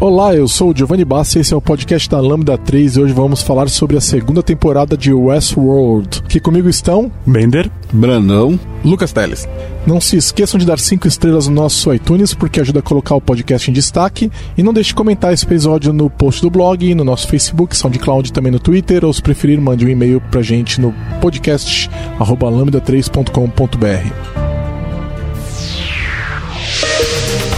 Olá, eu sou o Giovanni Bassi e esse é o podcast da Lambda 3 e hoje vamos falar sobre a segunda temporada de Westworld. Que comigo estão Bender, Brandão, Lucas Teles. Não se esqueçam de dar 5 estrelas no nosso iTunes porque ajuda a colocar o podcast em destaque e não deixe de comentar esse episódio no post do blog, no nosso Facebook, SoundCloud também no Twitter ou se preferir mande um e-mail pra gente no podcast@lambda3.com.br.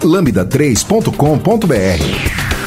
lambda3.com.br.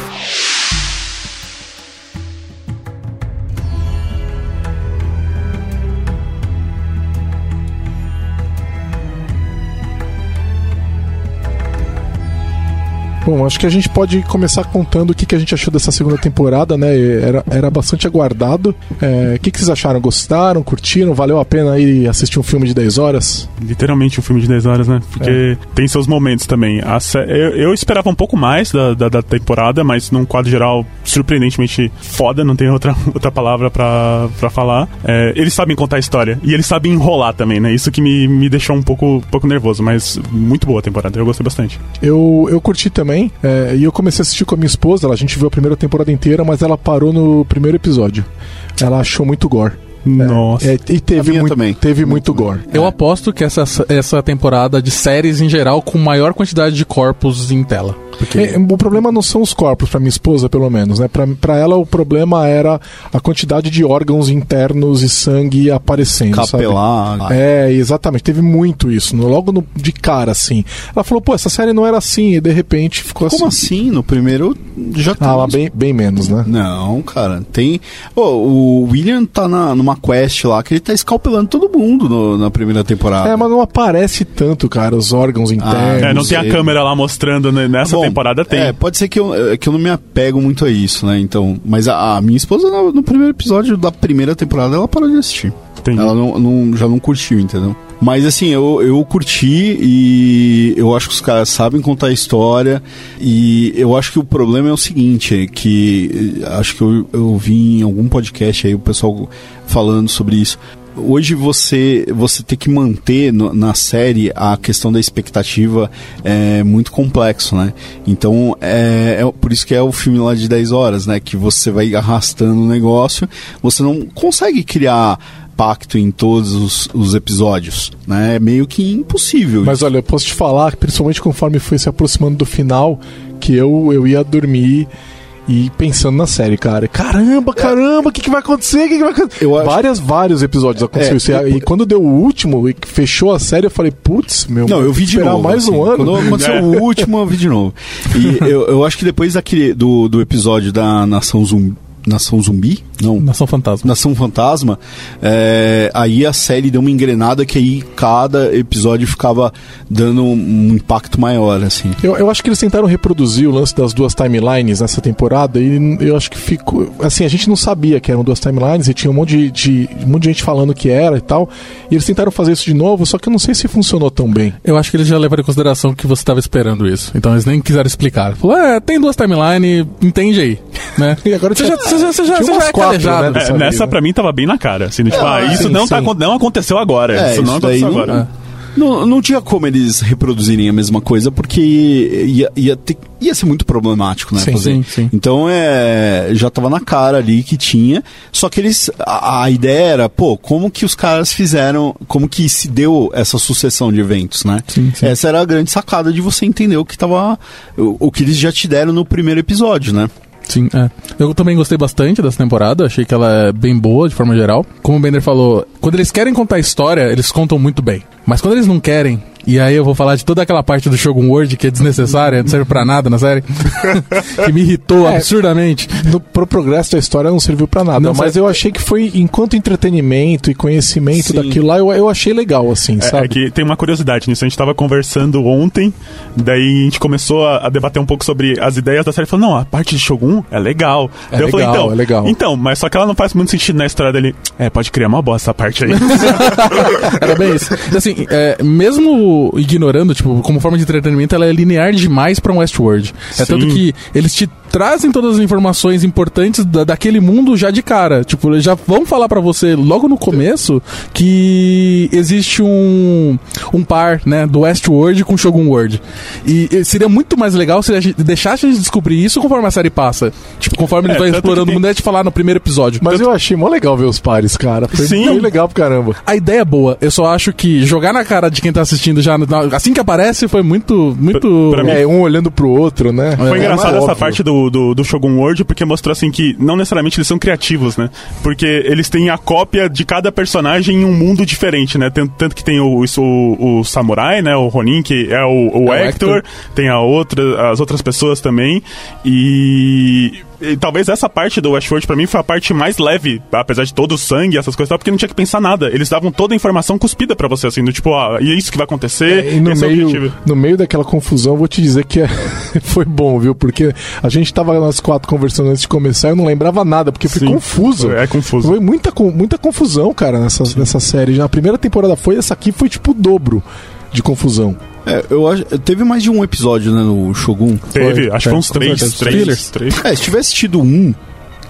Bom, acho que a gente pode começar contando o que, que a gente achou dessa segunda temporada, né? Era, era bastante aguardado. É, o que, que vocês acharam? Gostaram? Curtiram? Valeu a pena ir assistir um filme de 10 horas? Literalmente um filme de 10 horas, né? Porque é. tem seus momentos também. Eu, eu, esperava um pouco mais da, da, da, temporada, mas num quadro geral, surpreendentemente foda, não tem outra, outra palavra pra, pra falar. É, eles sabem contar a história e eles sabem enrolar também, né? Isso que me, me deixou um pouco, um pouco nervoso, mas muito boa a temporada, eu gostei bastante. Eu, eu curti também também. É, e eu comecei a assistir com a minha esposa, a gente viu a primeira temporada inteira, mas ela parou no primeiro episódio. Ela achou muito gore. Nossa. É, e teve, muito, também. teve muito gore. Eu é. aposto que essa, essa temporada de séries em geral com maior quantidade de corpos em tela. Porque... É, o problema não são os corpos, para minha esposa, pelo menos, né? Para ela, o problema era a quantidade de órgãos internos e sangue aparecendo. Capelar. Sabe? É, exatamente. Teve muito isso. Logo no, de cara, assim. Ela falou, pô, essa série não era assim, e de repente ficou Como assim. Como assim? No primeiro já tem. Ah, bem, bem menos, né? Não, cara. Tem. Oh, o William tá na, numa quest lá que ele tá escalpelando todo mundo no, na primeira temporada. É, mas não aparece tanto, cara, os órgãos internos. Ah, é, não tem a câmera lá mostrando né, nessa Bom, temporada tem. É, pode ser que eu, é, que eu não me apego muito a isso, né? Então, mas a, a minha esposa no, no, primeiro episódio da primeira temporada ela parou de assistir. Entendi. Ela não, não, já não curtiu, entendeu? Mas assim, eu, eu curti e eu acho que os caras sabem contar a história. E eu acho que o problema é o seguinte: é que acho que eu, eu vi em algum podcast aí o pessoal falando sobre isso hoje você você ter que manter no, na série a questão da expectativa é muito complexo, né? Então é, é, por isso que é o filme lá de 10 horas, né? Que você vai arrastando o negócio, você não consegue criar pacto em todos os, os, episódios, né? É meio que impossível. Mas olha, eu posso te falar, principalmente conforme foi se aproximando do final, que eu, eu ia dormir e pensando na série, cara. Caramba, caramba, o que, que vai acontecer? Que que vai acontecer? Eu acho... Várias, vários episódios aconteceu é, isso. Eu... E quando deu o último e fechou a série, eu falei, putz, meu. Não, eu vi de novo. mais assim, um ano. Quando aconteceu é. o último, eu vi de novo. E eu, eu acho que depois daquele, do, do episódio da Nação Zumbi Nação Zumbi? Não. Nação Fantasma. Nação Fantasma. É, aí a série deu uma engrenada que aí cada episódio ficava dando um impacto maior, assim. Eu, eu acho que eles tentaram reproduzir o lance das duas timelines nessa temporada e eu acho que ficou. Assim, a gente não sabia que eram duas timelines e tinha um monte de, de um monte de gente falando que era e tal. E eles tentaram fazer isso de novo, só que eu não sei se funcionou tão bem. Eu acho que eles já levaram em consideração que você estava esperando isso. Então eles nem quiseram explicar. Falou, é, tem duas timelines, entende aí. Né? e agora você já, você já, você já, você já é quatro, né, é, Nessa, pra mim, tava bem na cara. Assim, tipo, ah, isso sim, não, tá, não aconteceu agora. É, isso não aconteceu agora. Não, não, não tinha como eles reproduzirem a mesma coisa, porque ia, ia, ter, ia ser muito problemático, né? Sim, fazer. Sim, sim. Então é, já tava na cara ali que tinha. Só que eles. A, a, ideia era, pô, como que os caras fizeram. Como que se deu essa sucessão de eventos, né? Sim, sim. Essa era a grande sacada de você entender o que tava. O, o que eles já te deram no primeiro episódio, né? Sim, é. Eu também gostei bastante dessa temporada, achei que ela é bem boa de forma geral. Como o Bender falou, quando eles querem contar a história, eles contam muito bem. Mas quando eles não querem, E aí eu vou falar de toda aquela parte do Shogun World que é desnecessária, não serve pra nada na série. que me irritou é, absurdamente. No, pro progresso da história não serviu pra nada. Não, mas eu achei que foi, enquanto entretenimento e conhecimento Sim. daquilo lá, eu, eu achei legal, assim, é, sabe? É que tem uma curiosidade nisso. A gente tava conversando ontem, daí a gente começou a, a debater um pouco sobre as ideias da série. Falou, não, a parte de Shogun é legal. É legal, falei, então, é legal. Então, mas só que ela não faz muito sentido na história dele. É, pode criar uma bosta essa parte aí. Era bem isso. Assim, é, mesmo ignorando, tipo, como forma de entretenimento, ela é linear demais pra um Westworld. É tanto que eles te trazem todas as informações importantes da, daquele mundo já de cara. Tipo, eles já vão falar para você logo no começo que existe um, um par, né, do Westworld com Shogun World. E, e seria muito mais legal se a gente deixasse de descobrir isso conforme a série passa. Tipo, conforme é, eles vão explorando o mundo, é de falar no primeiro episódio. Mas tanto... eu achei mó legal ver os pares, cara. Foi Sim. bem legal pro caramba. A ideia é boa. Eu só acho que jogar na cara de quem tá assistindo já assim que aparece foi muito muito pra, pra é, um olhando pro outro, né? Foi é, engraçado essa parte do do, do, Shogun World porque mostrou assim que não necessariamente eles são criativos, né? Porque eles têm a cópia de cada personagem em um mundo diferente, né? Tanto que tem o, o, o Samurai, né? O Ronin, que é o, o, é Hector, Hector, tem a outra, as outras pessoas também. E e talvez essa parte do Westworld para mim foi a parte mais leve, apesar de todo o sangue, essas coisas, porque não tinha que pensar nada. Eles davam toda a informação cuspida para você, assim, do tipo, ah, e é isso que vai acontecer. É, e no, meio, é no meio daquela confusão, vou te dizer que é, foi bom, viu? Porque a gente tava nós quatro conversando antes de começar e eu não lembrava nada, porque foi confuso. É confuso. Foi muita, muita confusão, cara, nessa, nessa série. Na primeira temporada foi, essa aqui foi tipo o dobro de confusão. É, eu acho. Teve mais de um episódio, né, no Shogun? Teve, foi, acho que foi uns três, três, três. É, se tivesse tido um,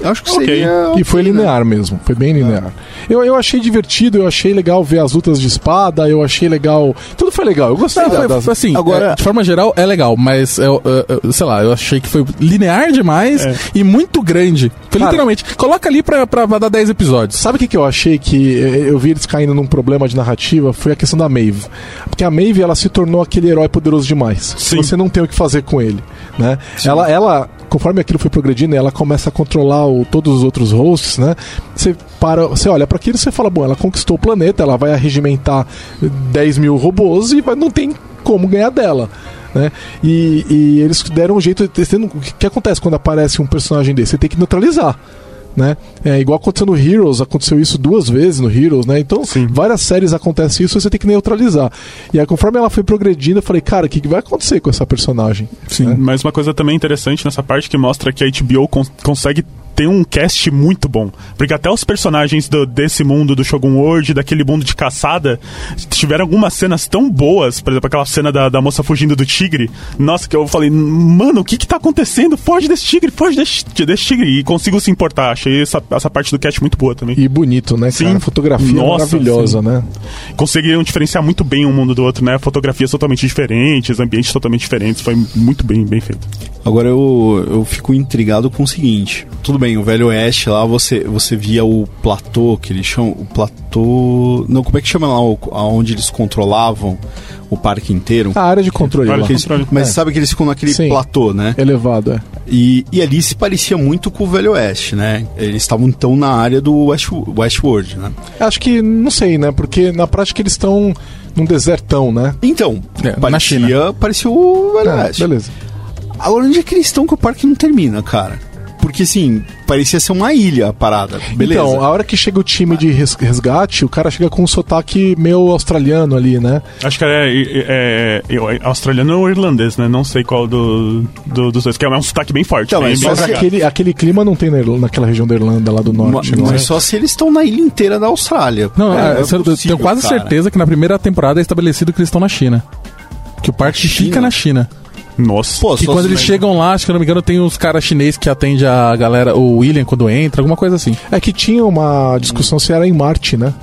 acho que okay. seria. E foi linear né? mesmo, foi bem linear. É. Eu, eu achei divertido, eu achei legal ver as lutas de espada, eu achei legal. Tudo foi legal, eu gostei Não, da, das... Assim, agora, é, de forma geral, é legal, mas eu, eu, eu, sei lá, eu achei que foi linear demais é. e muito grande. Foi Cara, literalmente. Coloca ali pra, pra, pra dar 10 episódios. Sabe o que, que eu achei que eu vi eles caindo num problema de narrativa? Foi a questão da Maeve. Porque a Maeve ela se tornou aquele herói poderoso demais. Sim. Você não tem o que fazer com ele. Né? Ela, ela, conforme aquilo foi progredindo, ela começa a controlar o, todos os outros hosts, né? Você para, você olha para aquilo e você fala, bom, ela conquistou o planeta, ela vai arregimentar 10 mil robôs e vai, não tem como ganhar dela. Né? E, e eles deram um jeito. O que acontece quando aparece um personagem desse? Você tem que neutralizar né? É igual aconteceu no Heroes, aconteceu isso duas vezes no Heroes, né? Então, Sim. várias séries acontece isso, você tem que neutralizar. E aí, conforme ela foi progredindo, eu falei, cara, o que, vai acontecer com essa personagem? Sim, né? mas uma coisa também interessante nessa parte que mostra que a HBO cons consegue tem um cast muito bom. Porque até os personagens do, desse mundo do Shogun World, daquele mundo de caçada, tiveram algumas cenas tão boas. Por exemplo, aquela cena da, da moça fugindo do tigre. Nossa, que eu falei, mano, o que que tá acontecendo? Foge desse tigre, foge desse, desse tigre. E consigo se importar. Achei essa, essa parte do cast muito boa também. E bonito, né? Sim. Cara? Fotografia Nossa, maravilhosa, sim. né? Conseguiram diferenciar muito bem um mundo do outro, né? Fotografias totalmente diferentes, ambientes totalmente diferentes. Foi muito bem, bem feito. Agora eu, eu fico intrigado com o seguinte. Tudo bem, o Velho Oeste lá você, você via o platô, que eles chamam. O platô. Não, como é que chama lá onde eles controlavam o parque inteiro? A área de controle. Lá. Eles, mas é. sabe que eles ficam naquele Sim, platô, né? Elevado, é. E, e ali se parecia muito com o Velho Oeste, né? Eles estavam então na área do West, Westworld, né? Acho que, não sei, né? Porque na prática eles estão num desertão, né? Então, é, parecia, na China. parecia o Velho é, Oeste. Beleza. Agora, onde é que eles estão que o parque não termina, cara? Porque assim, parecia ser uma ilha a parada. Beleza. Então, a hora que chega o time de resgate, o cara chega com um sotaque meio australiano ali, né? Acho que é, é, é, é australiano ou irlandês, né? Não sei qual do, do, dos dois, que é um sotaque bem forte. Então, bem, mas bem aquele, aquele clima não tem na, naquela região da Irlanda, lá do norte. Mas, mas só se eles estão na ilha inteira da Austrália. Não, é, é possível, tenho quase cara. certeza que na primeira temporada é estabelecido que eles estão na China. Que o parque fica na China. Nossa. Pô, que quando eles chegam lá, acho que não me engano, tem uns caras chineses que atendem a galera, o William quando entra, alguma coisa assim. É que tinha uma discussão se era em Marte, né?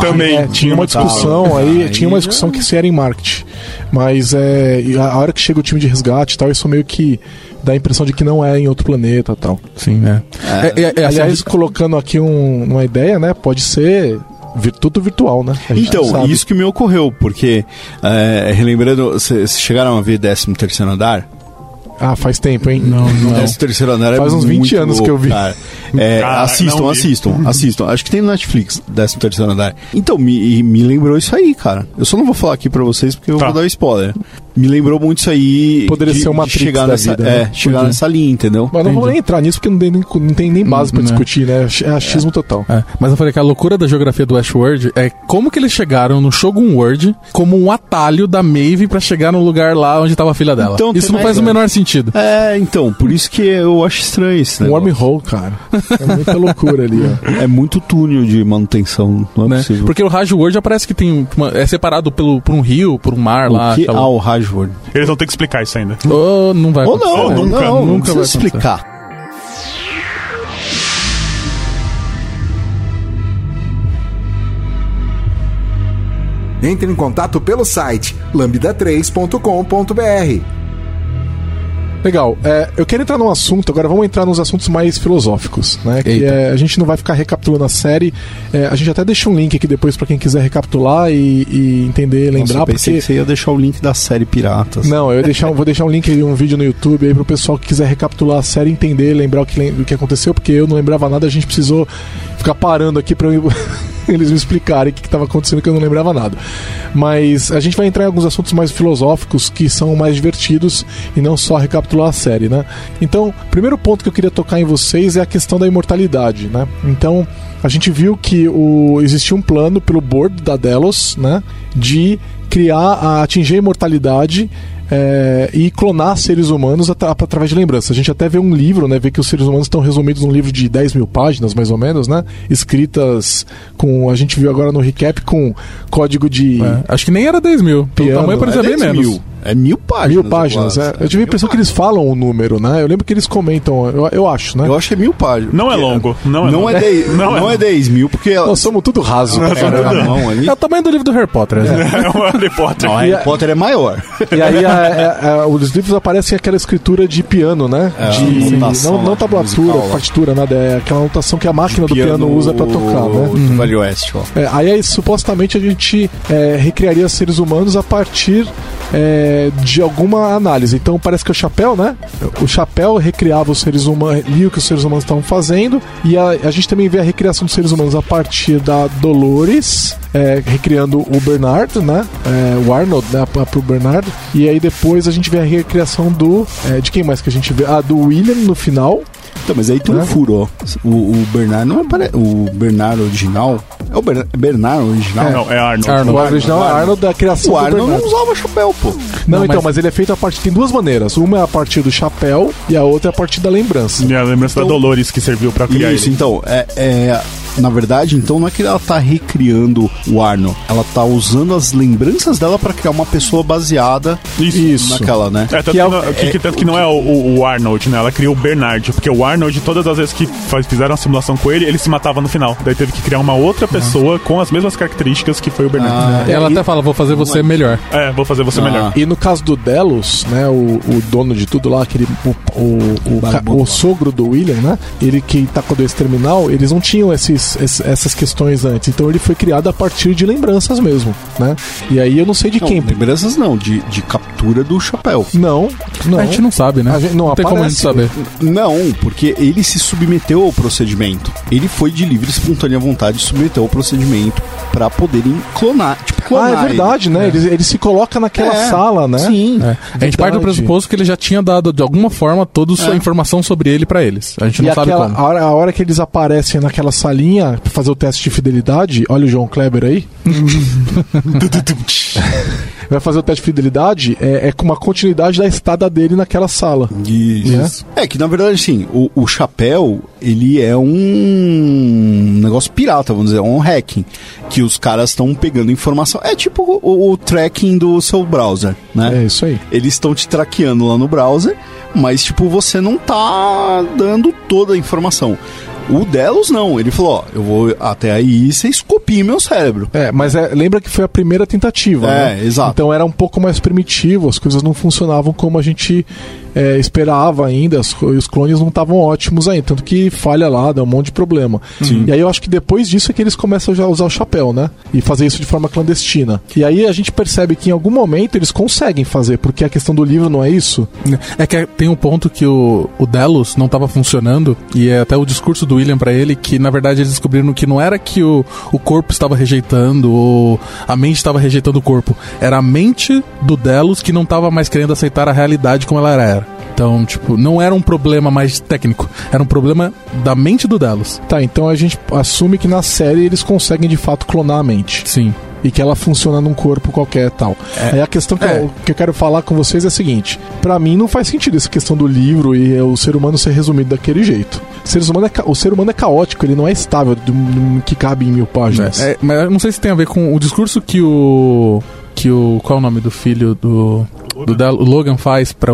Também. É, tinha uma discussão aí, aí, tinha uma discussão que se era em Marte. Mas é, a hora que chega o time de resgate e tal, isso meio que dá a impressão de que não é em outro planeta e tal. Sim, né? É, é, é, aliás, assim, colocando aqui um, uma ideia, né? Pode ser tudo virtual, né? Então, isso que me ocorreu, porque, é, relembrando, vocês chegaram a ver 13 terceiro andar? Ah, faz tempo, hein? Não, não. Décimo terceiro andar é Faz uns 20 muito anos louco, que eu vi. Cara. É, assistam, assistam, assistam. Acho que tem no Netflix, décimo terceiro andar. Então, me, me lembrou isso aí, cara. Eu só não vou falar aqui pra vocês porque eu Tá. vou dar spoiler. Me lembrou muito isso aí. Poderia de- ser uma chegar nessa, vida, É, né? chegar Podia. nessa linha, entendeu? Mas não vou nem entrar nisso porque não tem nem, não tem nem base pra Hum, né. discutir, né? É achismo total. É, mas eu falei que a loucura da geografia do Westworld é como que eles chegaram no Shogun World como um atalho da Maeve pra chegar no lugar lá onde tava a filha dela. Então, isso não faz o menor sentido. É, então, por isso que eu acho estranho esse Um negócio. wormhole, cara. É muita loucura ali, ó. É muito túnel de manutenção, não é Né? possível. Porque o Raj World parece que tem uma- é separado pelo, por um rio, por um mar lá. o que sabe? há o Eles vão ter que explicar isso ainda. Oh, não vai Ou acontecer. não, nunca, não, não, nunca vai explicar. Entre em contato pelo site lambda3.com.br. Legal. É, eu quero entrar num assunto, agora vamos entrar nos assuntos mais filosóficos, né? Que é, a gente não vai ficar recapitulando a série. É, a gente até deixa um link aqui depois pra quem quiser recapitular e, e entender, Nossa, lembrar, eu pensei porque. que você ia deixar o link da série Piratas. Não, eu deixar, vou deixar um link de um vídeo no YouTube aí pro pessoal que quiser recapitular a série, entender, lembrar o que, o que aconteceu, porque eu não lembrava nada, a gente precisou ficar parando aqui eu- eles me explicarem o que estava acontecendo, que eu não lembrava nada. Mas a gente vai entrar em alguns assuntos mais filosóficos que são mais divertidos e não só recapitular a série, né? Então, primeiro ponto que eu queria tocar em vocês é a questão da imortalidade, né? Então, a gente viu que o, existia um plano pelo board da Delos, né? De criar, a, atingir a imortalidade é, e clonar seres humanos atra- através de lembrança. A gente até vê um livro, né? Vê que os seres humanos estão resumidos num livro de 10 mil páginas, mais ou menos, né? Escritas com. A gente viu agora no recap com código de. É, acho que nem era 10 mil. Pelo Piano, tamanho parecia é bem 10 menos. mil. É mil páginas. Mil páginas, quase. é. Eu tive a impressão que eles falam o número, né? Eu lembro que eles comentam, eu, eu acho, né? Eu acho que é mil páginas. Não é longo, não é não longo. é 10, Não não, é é 10 mil, porque ela Nós somos tudo raso. pega na mão ali. É o tamanho do livro do Harry Potter. né? É o Harry Potter. Não, Harry Potter é maior. E aí a- a- a- os livros aparecem aquela escritura de piano, né? É, de notação não, não tablatura, musical partitura, nada. É aquela notação que a máquina do piano usa pra tocar, né? do Velho Oeste, ó. É, aí, aí, supostamente a gente é, recriaria seres humanos a partir é, de alguma análise. Então parece que o chapéu, né? O chapéu recriava os seres humanos, lia o que os seres humanos estavam fazendo, e a, a gente também vê a recriação dos seres humanos a partir da Dolores, é, recriando o Bernard, né? É, o Arnold, né? Pro Bernard. E aí depois a gente vê a recriação do. é, de quem mais que a gente vê? Ah, do William no final. Então, mas aí tem um furo, ó. O, o Bernard não apare... O Bernard original. É o Ber... Bernard original? Não, é Arnold. Arnold. O original é Arnold. Da criação O Arnold não usava chapéu, pô. Não, Não, então, mas- mas... ele é feito a partir. Tem duas maneiras. Uma é a partir do chapéu e a outra é a partir da lembrança. Minha lembrança da Dolores que serviu pra criar Isso, ele. então, é, é- Na verdade, então não é que ela tá recriando o Arnold. Ela tá usando as lembranças dela pra criar uma pessoa baseada Isso. naquela, né? É, tanto Que que, é o- não, que- que- tanto que não é o, o- o Arnold, né? Ela criou o Bernard, porque o Arnold, todas as vezes que faz- fizeram a simulação com ele, ele se matava no final. Daí teve que criar uma outra pessoa com as mesmas características que foi o Bernard. Ah, Ela e- até fala, vou fazer você melhor. É, vou fazer você Ah. melhor. E no caso do Delos, né, o, o dono de tudo lá, aquele, o, o, o, o sogro do William, né, ele que tá com doença terminal, eles não tinham esses, esse- essas questões antes, então ele foi criado a partir de lembranças mesmo, né, e aí eu não sei de não, quem. lembranças não, de, de captura do chapéu. Não, não. A gente não sabe, né? A gente- não tem como a gente saber. Não, porque ele se submeteu ao procedimento. Ele foi de livre e espontânea vontade submeteu ao procedimento pra poderem clonar, tipo, Ah, clonar é verdade, ele. né? Ele, ele se coloca naquela É, sala, né? Sim. É. A gente parte do pressuposto que ele já tinha dado, de alguma forma, toda a sua É. informação sobre ele pra eles. A gente E não sabe aquela, como. a, hora, a hora que eles aparecem naquela salinha pra fazer o teste de fidelidade, olha o João Kleber aí. Vai fazer o teste de fidelidade, é, é com uma continuidade da estada dele naquela sala. Isso. É que na verdade, assim, o, o chapéu, ele é um negócio pirata, vamos dizer, um hacking. Que os caras estão pegando informação. É tipo o, o tracking do seu browser, né? É isso aí. Eles estão te traqueando lá no browser, mas tipo, você não tá dando toda a informação. O Delos não, ele falou, ó, eu vou até aí, vocês copiem meu cérebro. É, mas é, lembra que foi a primeira tentativa, É, né? exato. Então era um pouco mais primitivo, as coisas não funcionavam como a gente é, esperava ainda, os, os clones não estavam ótimos ainda, tanto que falha lá, dá um monte de problema. Sim. E aí eu acho que depois disso é que eles começam já a usar o chapéu, né? E fazer isso de forma clandestina. E aí a gente percebe que em algum momento eles conseguem fazer, porque a questão do livro não é isso. É que tem um ponto que o, o Delos não estava funcionando, e é até o discurso do William para ele que na verdade eles descobriram que não era que o, o corpo estava rejeitando ou a mente estava rejeitando o corpo, era a mente do Delos que não estava mais querendo aceitar a realidade como ela era. Então, tipo, não era um problema mais técnico, era um problema da mente do Delos. Tá, então a gente assume que na série eles conseguem de fato clonar a mente. Sim e que ela funciona num corpo qualquer tal. É. Aí a questão que, é. eu, que eu quero falar com vocês é a seguinte: para mim não faz sentido essa questão do livro e o ser humano ser resumido daquele jeito. O ser humano é, o ser humano é caótico, ele não é estável do, do que cabe em mil páginas. É, mas eu não sei se tem a ver com o discurso que o que o. Qual é o nome do filho do. Do o Logan faz para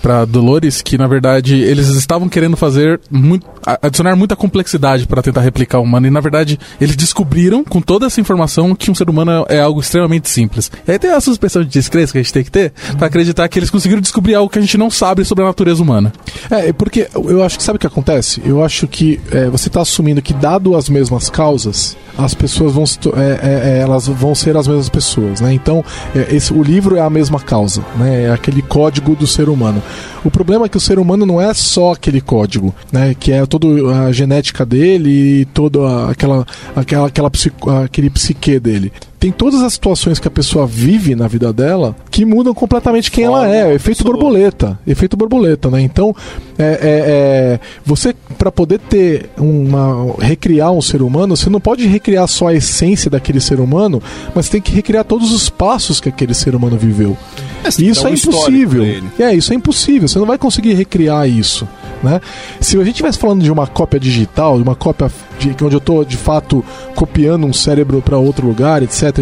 para Dolores que na verdade eles estavam querendo fazer muito, adicionar muita complexidade para tentar replicar o humano e na verdade eles descobriram com toda essa informação que um ser humano é algo extremamente simples. E aí tem a suspensão de descrença que a gente tem que ter para acreditar que eles conseguiram descobrir algo que a gente não sabe sobre a natureza humana. É, porque eu acho que sabe o que acontece? Eu acho que é, você está assumindo que dado as mesmas causas, as pessoas vão é, é, é, elas vão ser as mesmas pessoas, né? Então é, esse, o livro é a mesma causa, né? É aquele código do ser humano. O problema é que o ser humano não é só aquele código, né? Que é toda a genética dele e toda aquela, aquela, aquela aquele psique dele tem todas as situações que a pessoa vive na vida dela que mudam completamente quem Fala, ela é. Efeito pessoa. borboleta. Efeito borboleta, né? Então, é, é, é você, para poder ter uma. recriar um ser humano, você não pode recriar só a essência daquele ser humano, mas tem que recriar todos os passos que aquele ser humano viveu. É, isso é impossível. É, isso é impossível. Você não vai conseguir recriar isso. Né? Se a gente estivesse falando de uma cópia digital, de uma cópia de, onde eu estou de fato copiando um cérebro para outro lugar, etc.,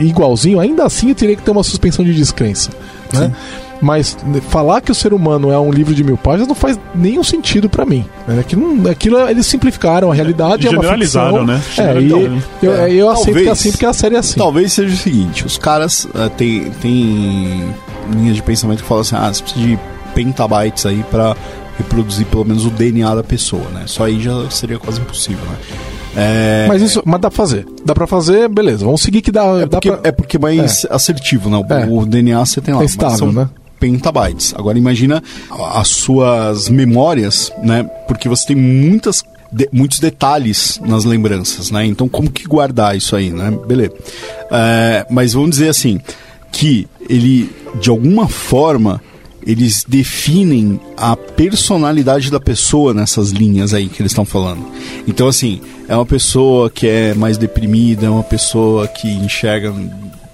igualzinho, ainda assim eu teria que ter uma suspensão de descrença. Né? Mas falar que o ser humano é um livro de mil páginas não faz nenhum sentido para mim. Né? Aquilo, aquilo eles simplificaram a realidade, é, é uma ficção. né? É, e eu, é. eu aceito talvez, que é assim porque a série é assim. Talvez seja o seguinte: os caras uh, têm tem linhas de pensamento que falam assim, ah, você precisa de pentabytes aí para reproduzir pelo menos o DNA da pessoa, né? Só aí já seria quase impossível, né? É... Mas isso, mas dá pra fazer. Dá pra fazer, beleza. Vamos seguir que dá. É porque, pra... é porque é mais é. assertivo, né? O, é. o, DNA você tem lá. É estável, né? Pentabytes. Agora imagina as suas memórias, né? Porque você tem muitas de, muitos detalhes nas lembranças, né? Então como que guardar isso aí, né? Beleza. É, mas vamos dizer assim que ele de alguma forma eles definem a personalidade da pessoa nessas linhas aí que eles estão falando. Então, assim, é uma pessoa que é mais deprimida, é uma pessoa que enxerga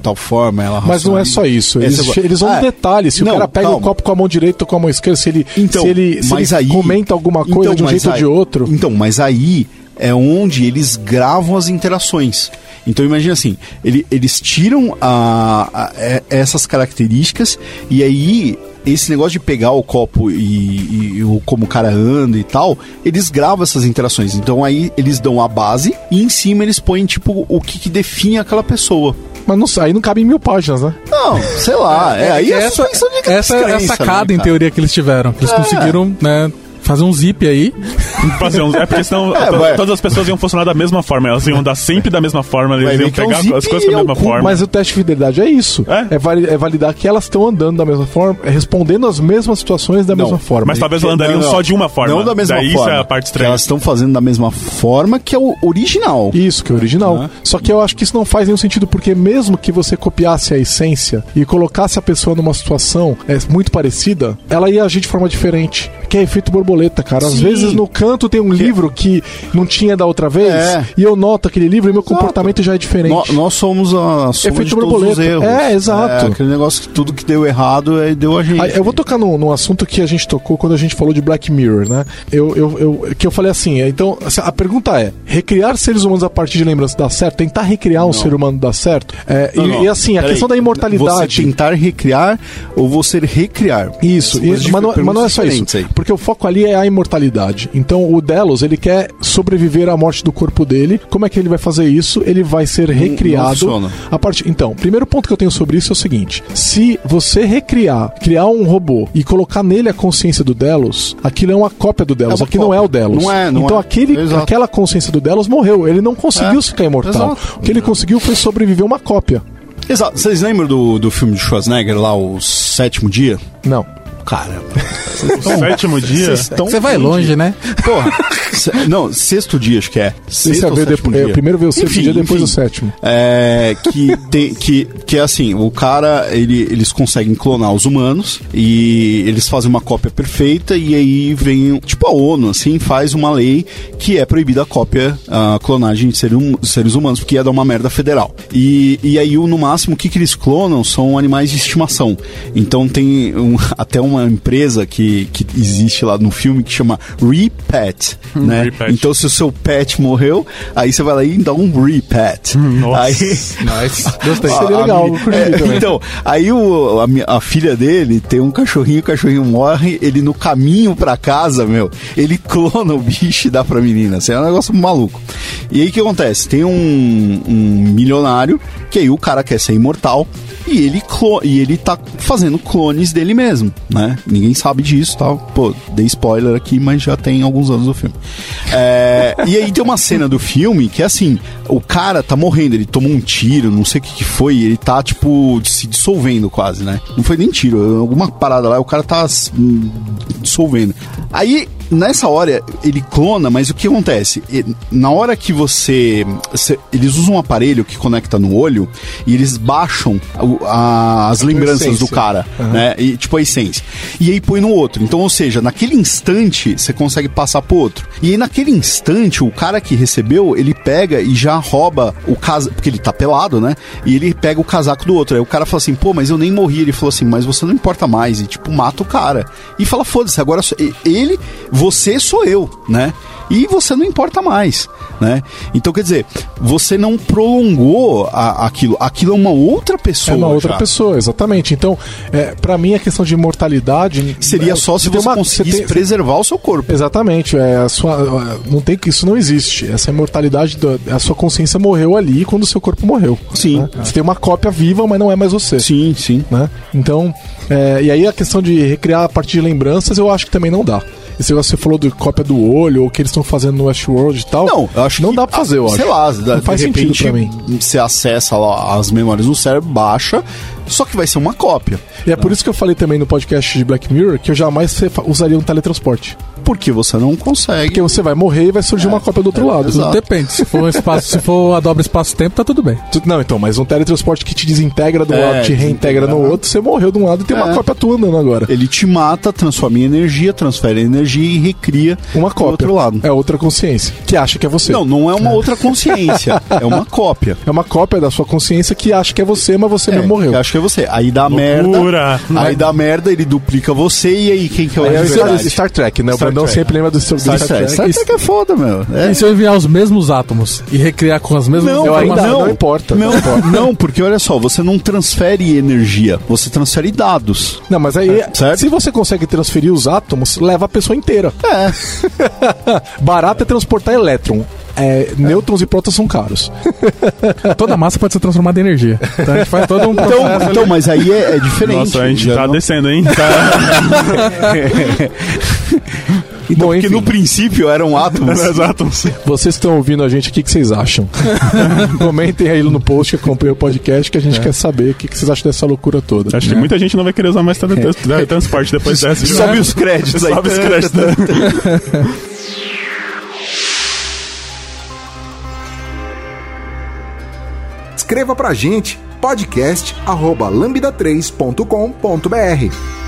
tal forma, ela Mas não é só isso. Eles, Essa... eles vão ah, detalhes. Se não, o cara pega calma. o copo com a mão direita ou com a mão esquerda, se ele, então, se ele, se ele aí, comenta alguma coisa então, de um jeito aí, ou de outro. Então, mas aí é onde eles gravam as interações. Então imagina assim, ele, eles tiram a, a, a, essas características e aí esse negócio de pegar o copo e, e, e, como o cara anda e tal, eles gravam essas interações. Então aí eles dão a base e em cima eles põem tipo o que, que define aquela pessoa. Mas não, aí não cabe em mil páginas, né? Não, sei lá. É, é aí é essa, essa é a sacada né, em teoria que eles tiveram. Que eles é. conseguiram, né, fazer um zip aí. fazer um É porque senão é, todas as pessoas iam funcionar da mesma forma. Elas iam andar sempre da mesma forma, eles iam pegar um as coisas da mesma forma. Mas o teste de fidelidade é isso. É, é, validar que elas estão andando da mesma forma, é respondendo as mesmas situações da não, mesma forma. Mas talvez elas andariam não, só de uma forma. Não da mesma Daí forma. Isso é a parte estranha. elas estão fazendo da mesma forma que é o original. Isso, que é o original. Só que eu acho que isso não faz nenhum sentido, porque mesmo que você copiasse a essência e colocasse a pessoa numa situação é, muito parecida, ela ia agir de forma diferente. Que é efeito borboleta, cara. Às Sim. vezes no canto tem um que... livro que não tinha da outra vez é. e eu noto aquele livro e meu exato. comportamento já é diferente. No, nós somos a soma Efeito de todos os erros. É, exato. É, aquele negócio que tudo que deu errado é, deu a gente. Aí, eu vou tocar num, num, assunto que a gente tocou quando a gente falou de Black Mirror, né? Eu, eu, eu que eu falei assim, é, então a pergunta é, recriar seres humanos a partir de lembranças dá certo? Tentar recriar um não. ser humano dá certo? É, não, e, não. e, assim, a Pera questão aí. da imortalidade... Você tentar recriar ou você recriar? Isso, isso mas, não, mas não é só isso. Aí. Porque o foco ali é a imortalidade. Então o Delos, ele quer sobreviver à morte do corpo dele. Como é que ele vai fazer isso? Ele vai ser recriado. Não, não a partir. Então, primeiro ponto que eu tenho sobre isso é o seguinte: se você recriar, criar um robô e colocar nele a consciência do Delos, aquilo é uma cópia do Delos. É Aqui não é o Delos. Não é, não então é. aquele, aquela consciência do Delos morreu. Ele não conseguiu é. ficar imortal. Exato. O que ele conseguiu foi sobreviver uma cópia. Exato. Vocês lembram do, do filme de Schwarzenegger lá, O Sétimo Dia? Não. Caramba. O sétimo dia? Você vai longe, né? Porra. não, sexto dia, acho que é. Sexto ou depois, é, primeiro veio o sexto enfim, dia, depois enfim, o sétimo. É, que, tem, que, que é assim, o cara, ele, eles conseguem clonar os humanos e eles fazem uma cópia perfeita e aí vem, tipo a ONU, assim, faz uma lei que é proibida a cópia, a clonagem de seres, hum, seres humanos, porque ia dar uma merda federal. E, e aí, no máximo, o que, que eles clonam são animais de estimação. Então tem um, até uma empresa que, que existe lá no filme que chama Repet, hum, né? Repet. Então se o seu pet morreu, aí você vai lá e dá um Repet. Hum, nossa. Aí, nice. Gostei. Seria legal. É, então, aí o, a, a, filha dele tem um cachorrinho, o cachorrinho morre, ele no caminho pra casa, meu, ele clona o bicho e dá pra menina. Assim, é um negócio maluco. E aí o que acontece? Tem um, um milionário que aí o cara quer ser imortal e ele, e ele tá fazendo clones dele mesmo, né? Ninguém sabe disso, tá? Pô, dei spoiler aqui, mas já tem alguns anos do filme. É, e aí tem uma cena do filme que é assim, o cara tá morrendo, ele tomou um tiro, não sei o que, que foi, ele tá, tipo, se dissolvendo quase, né? Não foi nem tiro, alguma parada lá, o cara tá hum, dissolvendo. Aí nessa hora ele clona, mas o que acontece? Na hora que você. Eles usam um aparelho que conecta no olho e eles baixam a, as a lembranças do cara, uhum. né? E, tipo a essência. E aí põe no outro. Então, ou seja, naquele instante você consegue passar pro outro. E aí naquele instante, o cara que recebeu, ele pega e já rouba o casaco. Porque ele tá pelado, né? E ele pega o casaco do outro. Aí o cara fala assim, pô, mas eu nem morri. Ele falou assim, mas você não importa mais. E tipo, mata o cara. E fala, foda-se, agora ele você sou eu, né? E você não importa mais, né? Então, quer dizer, você não prolongou a, aquilo. Aquilo é uma outra pessoa. É uma outra já. pessoa, exatamente. Então, é, para mim, a questão de imortalidade... Seria é, só se você, uma, conseguisse tem, preservar o seu corpo. Exatamente. É, a sua, não tem, isso não existe. Essa imortalidade, a sua consciência morreu ali quando o seu corpo morreu. Sim. Né? Você tem uma cópia viva, mas não é mais você. Sim, sim. Né? Então, é, e aí a questão de recriar a partir de lembranças, eu acho que também não dá. Esse negócio que você falou de cópia do olho, ou que eles estão fazendo no Westworld e tal. Não, eu acho Não dá pra fazer, eu sei acho. Sei lá, não faz repente, sentido pra mim. Você acessa lá as memórias do cérebro, baixa, só que vai ser uma cópia. E é por isso que eu falei também no podcast de Black Mirror que eu jamais usaria um teletransporte. Porque você não consegue. Porque você vai morrer e vai surgir é, uma cópia do outro é, lado. Tudo depende. Se for, espaço, se for a dobra espaço-tempo, tá tudo bem. Não, então, mas um teletransporte que te desintegra do é, lado, te reintegra no outro, você morreu de um lado e tem uma é. cópia tua andando agora. Ele te mata, transforma em energia, transfere energia e recria uma cópia. Do outro lado. É outra consciência, que acha que é você. Não, não é uma outra consciência. é uma cópia. É uma cópia da sua consciência que acha que é você, mas você é, mesmo morreu. Que acha que é você. Aí dá Loucura. merda. Aí dá merda, ele duplica você e aí quem que é o é Star Trek, né? O Brandão sempre lembra do seu Star, Trek. Star Trek é foda, meu. É. E se eu enviar os mesmos átomos e recriar com as mesmas não, eu ainda não, não importa. Não, não, porque olha só, você não transfere energia, você transfere dados. Não, mas aí, é, se você consegue transferir os átomos, leva a pessoa inteira. É. Barato é transportar elétron é, nêutrons e prótons são caros. Toda massa pode ser transformada em energia. Então a gente faz todo um então, processo. Então, então mas aí é, é, diferente. Nossa, a gente tá não... descendo, hein? Então, Bom, porque no princípio eram átomos. átomos. Vocês estão ouvindo a gente, o que, que vocês acham? Comentem aí no post que acompanha o podcast que a gente é. quer saber o que, que vocês acham dessa loucura toda. Acho que muita gente não vai querer usar mais teletransporte depois dessa. Sobe os créditos aí. Sobe os créditos. escreva pra gente podcast@lambda3.com.br.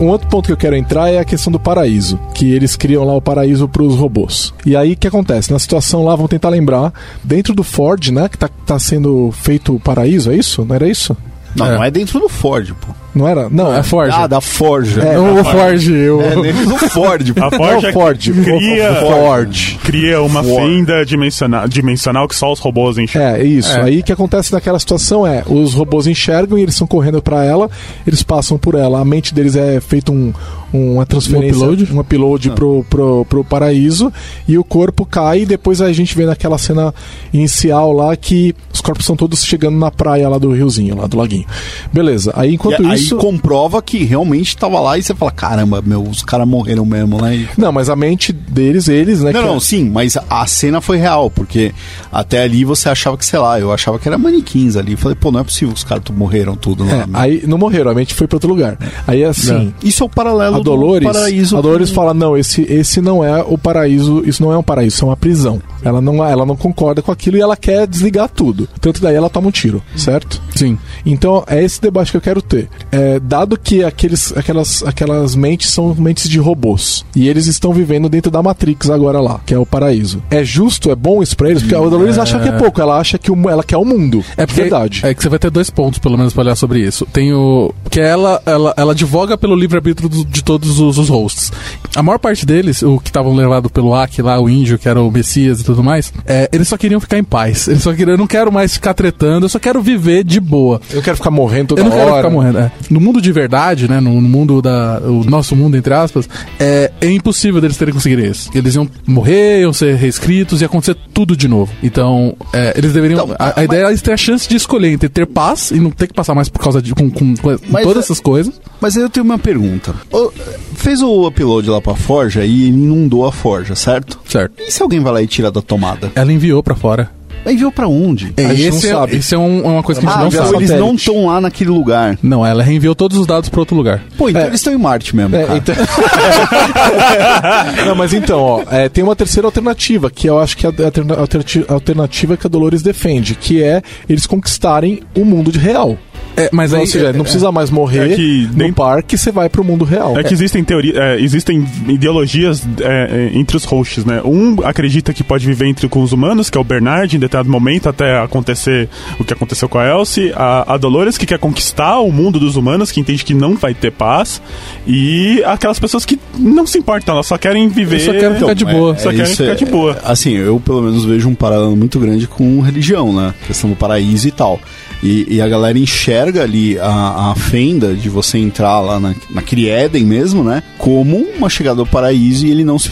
Um outro ponto que eu quero entrar é a questão do paraíso, que eles criam lá o paraíso para os robôs. E aí o que acontece? Na situação lá, vamos tentar lembrar, dentro do Ford, né, que tá, tá sendo feito o paraíso, é isso? Não era isso? Não, é. não é dentro do Ford, pô. Não era? Não, é Forge. Ah, da Forge. É, não o Forge. Eu... É, dentro do Ford. A Forge, é Ford. Cria, Ford. cria uma Ford. fenda dimensional, dimensional que só os robôs enxergam. É, isso. É. Aí o que acontece naquela situação é, os robôs enxergam e eles estão correndo para ela, eles passam por ela. A mente deles é feito um, uma transferência, um upload, um upload ah. pro, pro, pro paraíso e o corpo cai e depois a gente vê naquela cena inicial lá que os corpos são todos chegando na praia lá do riozinho, lá do laguinho. Beleza. Aí enquanto e, isso... Aí comprova que realmente tava lá e você fala, caramba, meu, os caras morreram mesmo, né? E... Não, mas a mente deles, eles, né? Não, não, é... sim, mas a cena foi real, porque até ali você achava que, sei lá, eu achava que era manequins ali. Falei, pô, não é possível que os caras morreram tudo. É, aí não morreram, a mente foi para outro lugar. É. Aí assim... Não. Isso é o paralelo a Dolores, paraíso. A Dolores fala, não, esse, esse não é o paraíso, isso não é um paraíso, isso é uma prisão. Ela não, ela não concorda com aquilo e ela quer desligar tudo. Tanto daí ela toma um tiro, certo? Sim. Então é esse debate que eu quero ter. É, dado que aqueles, aquelas, aquelas mentes são mentes de robôs e eles estão vivendo dentro da Matrix agora lá, que é o paraíso. É justo, é bom isso pra eles? Porque a Dolores é... acha que é pouco, ela acha que o, ela quer o mundo. É porque, verdade. É que você vai ter dois pontos, pelo menos, pra olhar sobre isso. Tem o. Que ela, ela, ela advoga pelo livre-arbítrio de todos os, os hosts. A maior parte deles, o que estavam levados pelo Aki lá, o índio, que era o Messias e tudo mais, é, eles só queriam ficar em paz. Eles só queriam, eu não quero mais ficar tretando, eu só quero viver de boa. Eu quero ficar morrendo toda eu não hora. Quero ficar morrendo, é. No mundo de verdade, né, no, mundo da, o nosso mundo, entre aspas, é, é impossível deles terem conseguido isso. Eles iam morrer, iam ser reescritos, ia acontecer tudo de novo. Então, é, eles deveriam, então, a, a ideia é eles terem a chance de escolher entre ter paz e não ter que passar mais por causa de, com, com, com todas é- essas coisas. Mas eu tenho uma pergunta. O, fez o upload lá pra Forja e inundou a Forja, certo? Certo. E se alguém vai lá e tira da tomada? Ela enviou para fora. Enviou para onde? É, a gente esse, não é, sabe. Isso é um, uma coisa que a gente ah, não sabe. Eles não estão lá naquele lugar. Não, ela reenviou todos os dados para outro lugar. Pô, então é. eles estão em Marte mesmo. É, então... não, mas então, ó, é, tem uma terceira alternativa, que eu acho que é a alternativa que a Dolores defende, que é eles conquistarem o mundo de real. É, mas aí, ou seja, não precisa mais morrer é que no nem... parque, você vai pro mundo real. É que existem teorias, é, existem ideologias é, é, entre os hosts, né? Um acredita que pode viver entre com os humanos, que é o Bernard, em determinado momento, até acontecer o que aconteceu com a Elsie. A, a Dolores, que quer conquistar o mundo dos humanos, que entende que não vai ter paz. E aquelas pessoas que não se importam, elas só querem viver. Eu só querem ficar de boa. só querem ficar de boa. Assim, eu pelo menos vejo um paralelo muito grande com religião, né? A questão do paraíso e tal. E, e, a galera enxerga ali a, a fenda de você entrar lá na, naquele Éden mesmo, né? Como uma chegada ao paraíso e ele não se,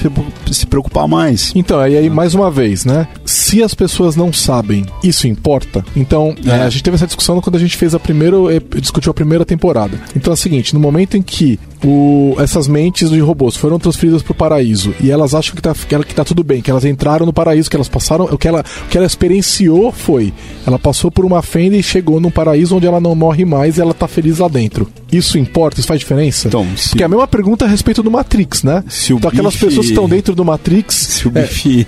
se preocupar mais. Então, aí, aí mais uma vez, né? Se as pessoas não sabem, isso importa? Então, é. É, a gente teve essa discussão quando a gente fez a primeira. discutiu a primeira temporada. Então é o seguinte: no momento em que o, essas mentes de robôs foram transferidas para o paraíso e elas acham que tá, que, tá tudo bem, que elas entraram no paraíso, que elas passaram. O que ela, o que ela experienciou foi: ela passou por uma fenda e chegou num paraíso onde ela não morre mais e ela tá feliz lá dentro. Isso importa? Isso faz diferença? Então, se... Porque é a mesma pergunta a respeito do Matrix, né? Se então aquelas bife... pessoas que estão dentro do Matrix. Se o bife.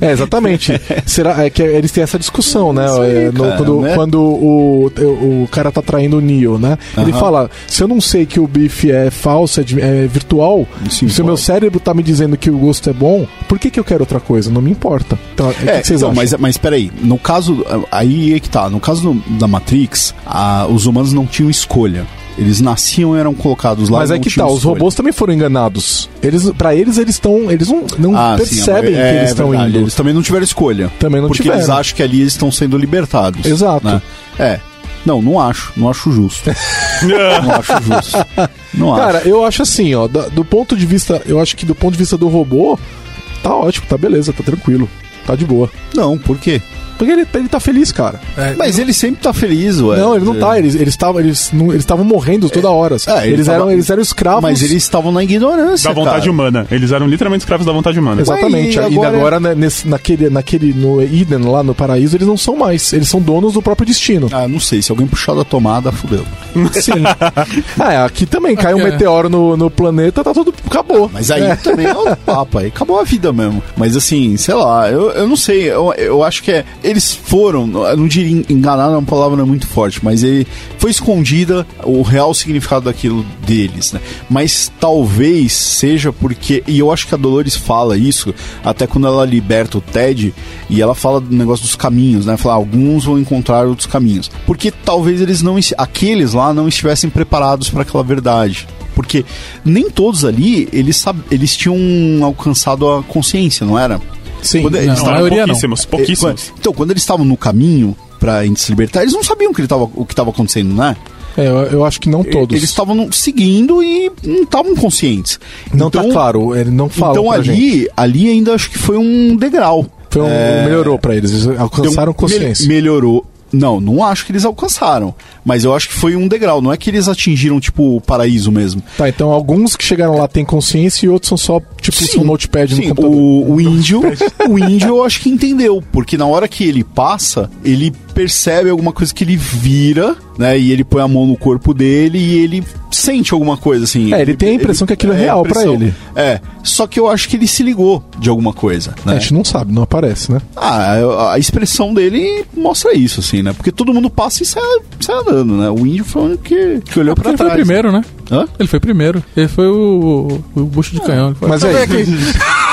É, é exatamente. Será é que eles têm essa discussão, né? É, no, cara, quando, né? quando o, o, o, cara tá traindo o Neo, né? Uh -huh. Ele fala: se eu não sei que o bife é falso, é, é virtual, Sim, se o meu cérebro tá me dizendo que o gosto é bom, por que, que eu quero outra coisa? Não me importa. Então, é, que vocês então, acham? Mas, mas peraí, no caso. Aí é que tá. No caso da Matrix, a, os humanos não tinham escolha. Eles nasciam e eram colocados lá. Mas é que tá, os robôs também foram enganados. Eles, para eles, eles estão, eles não, não ah, percebem sim, é, que eles estão é indo. Eles também não tiveram escolha. Também não porque tiveram. Porque eles acham que ali eles estão sendo libertados. Exato. Né? É. Não, não acho. Não acho justo. não acho justo. Não Cara, acho. eu acho assim, ó, do, do ponto de vista, eu acho que do ponto de vista do robô, tá ótimo, tá beleza, tá tranquilo. Tá de boa. Não, por quê? Porque ele, ele tá feliz, cara. É, mas não... ele sempre tá feliz, ué. Não, ele não tá. Eles estavam eles, eles, eles morrendo toda hora. É, eles, tava... eram, eles eram escravos. Mas eles estavam na ignorância. Da vontade cara. humana. Eles eram literalmente escravos da vontade humana. Exatamente. Ué, e agora, e agora né, nesse, naquele, naquele. No Eden, lá no paraíso, eles não são mais. Eles são donos do próprio destino. Ah, não sei. Se alguém puxar da tomada, fudeu. Sim. ah, é, aqui também cai um meteoro no, no planeta, tá tudo. Acabou. Mas aí é. também é outro papo. Aí acabou a vida mesmo. Mas assim, sei lá, eu, eu não sei. Eu, eu acho que é. Eles foram, não diria enganar, é uma palavra muito forte, mas ele foi escondida o real significado daquilo deles, né? Mas talvez seja porque, e eu acho que a Dolores fala isso, até quando ela liberta o Ted, e ela fala do negócio dos caminhos, né? Fala, alguns vão encontrar outros caminhos. Porque talvez eles não, aqueles lá não estivessem preparados para aquela verdade porque nem todos ali eles, eles tinham alcançado a consciência, não era? Sim, quando, não, a maioria pouquíssimos, não. pouquíssimos. Então, quando eles estavam no caminho pra se libertar, eles não sabiam que ele tava, o que estava acontecendo, né? É, eu, eu, acho que não todos. Eles estavam seguindo e não estavam conscientes. Não tá então, tá claro, ele não fala. Então ali, gente. ali ainda acho que foi um degrau. Foi um, é... Melhorou para eles, eles alcançaram consciência. Me, melhorou. Não, não acho que eles alcançaram. Mas eu acho que foi um degrau. Não é que eles atingiram, tipo, o paraíso mesmo. Tá, então alguns que chegaram lá têm consciência e outros são só, tipo, sim, um notepad sim, no computador. O, o índio, o índio eu acho que entendeu. Porque na hora que ele passa, ele percebe alguma coisa que ele vira, né? E ele põe a mão no corpo dele e ele sente alguma coisa, assim. É, ele, tem a impressão ele, que aquilo é, é real para ele. É, só que eu acho que ele se ligou de alguma coisa, né? A gente não sabe, não aparece, né? Ah, a expressão dele mostra isso, assim, né? Porque todo mundo passa e sai, sai andando, né? O índio foi o que, que olhou é pra ele trás. Ele foi primeiro, né? Hã? Ele foi primeiro. Ele foi o, o bucho de canhão. Mas aí...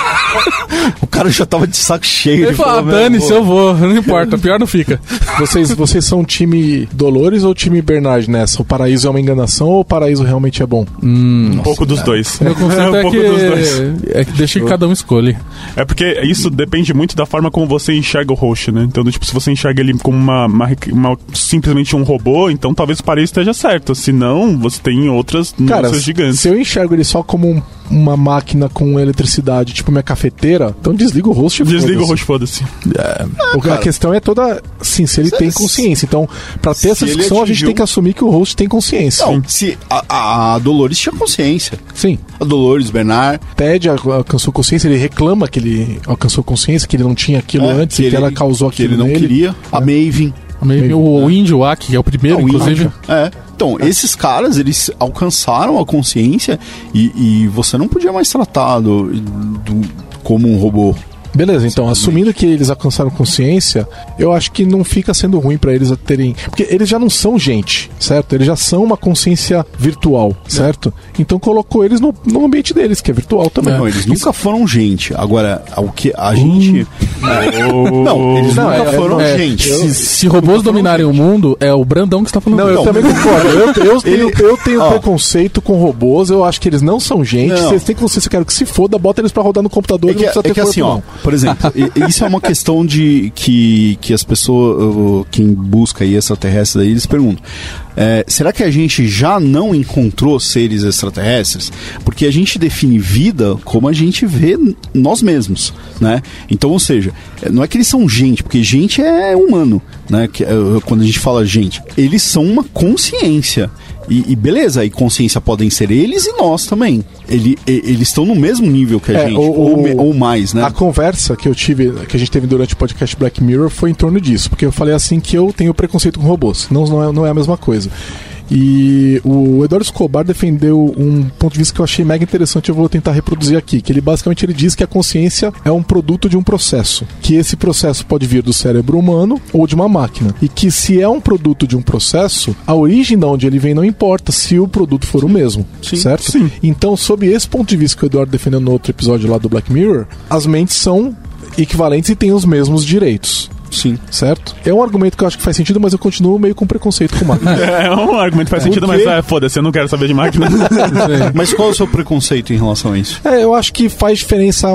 o cara já tava de saco cheio. Ele, falou, ah, dane-se, eu vou, não importa, pior não fica. Vocês, vocês são time Dolores ou time Bernard nessa? O paraíso é uma enganação ou o paraíso realmente é bom? Hum, um pouco dos dois. Meu conceito é, um é, que, é que deixa que cada um escolhe. É porque isso depende muito da forma como você enxerga o host, né? Então, tipo, se você enxerga ele como uma, uma, uma simplesmente um robô, então talvez o paraíso esteja certo. Se não, você tem outras Cara, gigantes. Se eu enxergo ele só como um uma máquina com eletricidade, tipo minha cafeteira, então desliga o host e Desliga o host, foda-se. É. Ah, a questão é toda. Sim, se ele se tem consciência. Então, pra ter essa discussão, atingiu... a gente tem que assumir que o host tem consciência. Não, se a, a Dolores tinha consciência. Sim. A Dolores, Bernard. Ted alcançou consciência, ele reclama que ele alcançou consciência, que ele não tinha aquilo é, antes que e que ela causou aquilo. Que ele não nele. queria. A é. Maven. A Maven. O, o índio Aki, que é o primeiro, ah, o inclusive. Índio. É. Então, é. esses caras, eles alcançaram a consciência e, e você não podia mais tratá-lo como um robô. Beleza, então, assumindo que eles alcançaram consciência, eu acho que não fica sendo ruim para eles terem. Porque eles já não são gente, certo? Eles já são uma consciência virtual, certo? É. Então colocou eles no, no ambiente deles, que é virtual também. Não, eles nunca foram gente. Agora, o que a gente. Hum. É, não, eles não, nunca é, foram é, gente. Se, se robôs dominarem o mundo, é o Brandão que está falando. Não, eu também concordo. Eu, eu tenho, eu tenho preconceito com robôs, eu acho que eles não são gente. Não. Se eles têm consciência, eu quero que se foda, bota eles para rodar no computador é que, e não precisa é ter que assim, ó, por exemplo, isso é uma questão de que, que as pessoas, quem busca aí extraterrestres aí, eles perguntam. É, será que a gente já não encontrou seres extraterrestres? Porque a gente define vida como a gente vê nós mesmos, né? Então, ou seja, não é que eles são gente, porque gente é humano, né? Que, é, quando a gente fala gente, eles são uma consciência. E, e, beleza, e consciência podem ser eles e nós também. Ele, eles estão no mesmo nível que a é, gente, ou, ou, mais, né? A conversa que eu tive, que a gente teve durante o podcast Black Mirror foi em torno disso, porque eu falei assim que eu tenho preconceito com robôs. Não, não, é, não é a mesma coisa. E o Eduardo Escobar defendeu um ponto de vista que eu achei mega interessante, eu vou tentar reproduzir aqui, que ele basicamente ele diz que a consciência é um produto de um processo, que esse processo pode vir do cérebro humano ou de uma máquina, e que se é um produto de um processo, a origem de onde ele vem não importa se o produto for o mesmo, sim, certo? Sim. Então, sob esse ponto de vista que o Eduardo defendeu no outro episódio lá do Black Mirror, as mentes são equivalentes e têm os mesmos direitos. Sim. Certo? É um argumento que eu acho que faz sentido, mas eu continuo meio com preconceito com máquina. é, é um argumento que faz sentido, mas é, foda-se, eu não quero saber de máquina. mas qual é o seu preconceito em relação a isso? É, eu acho que faz diferença.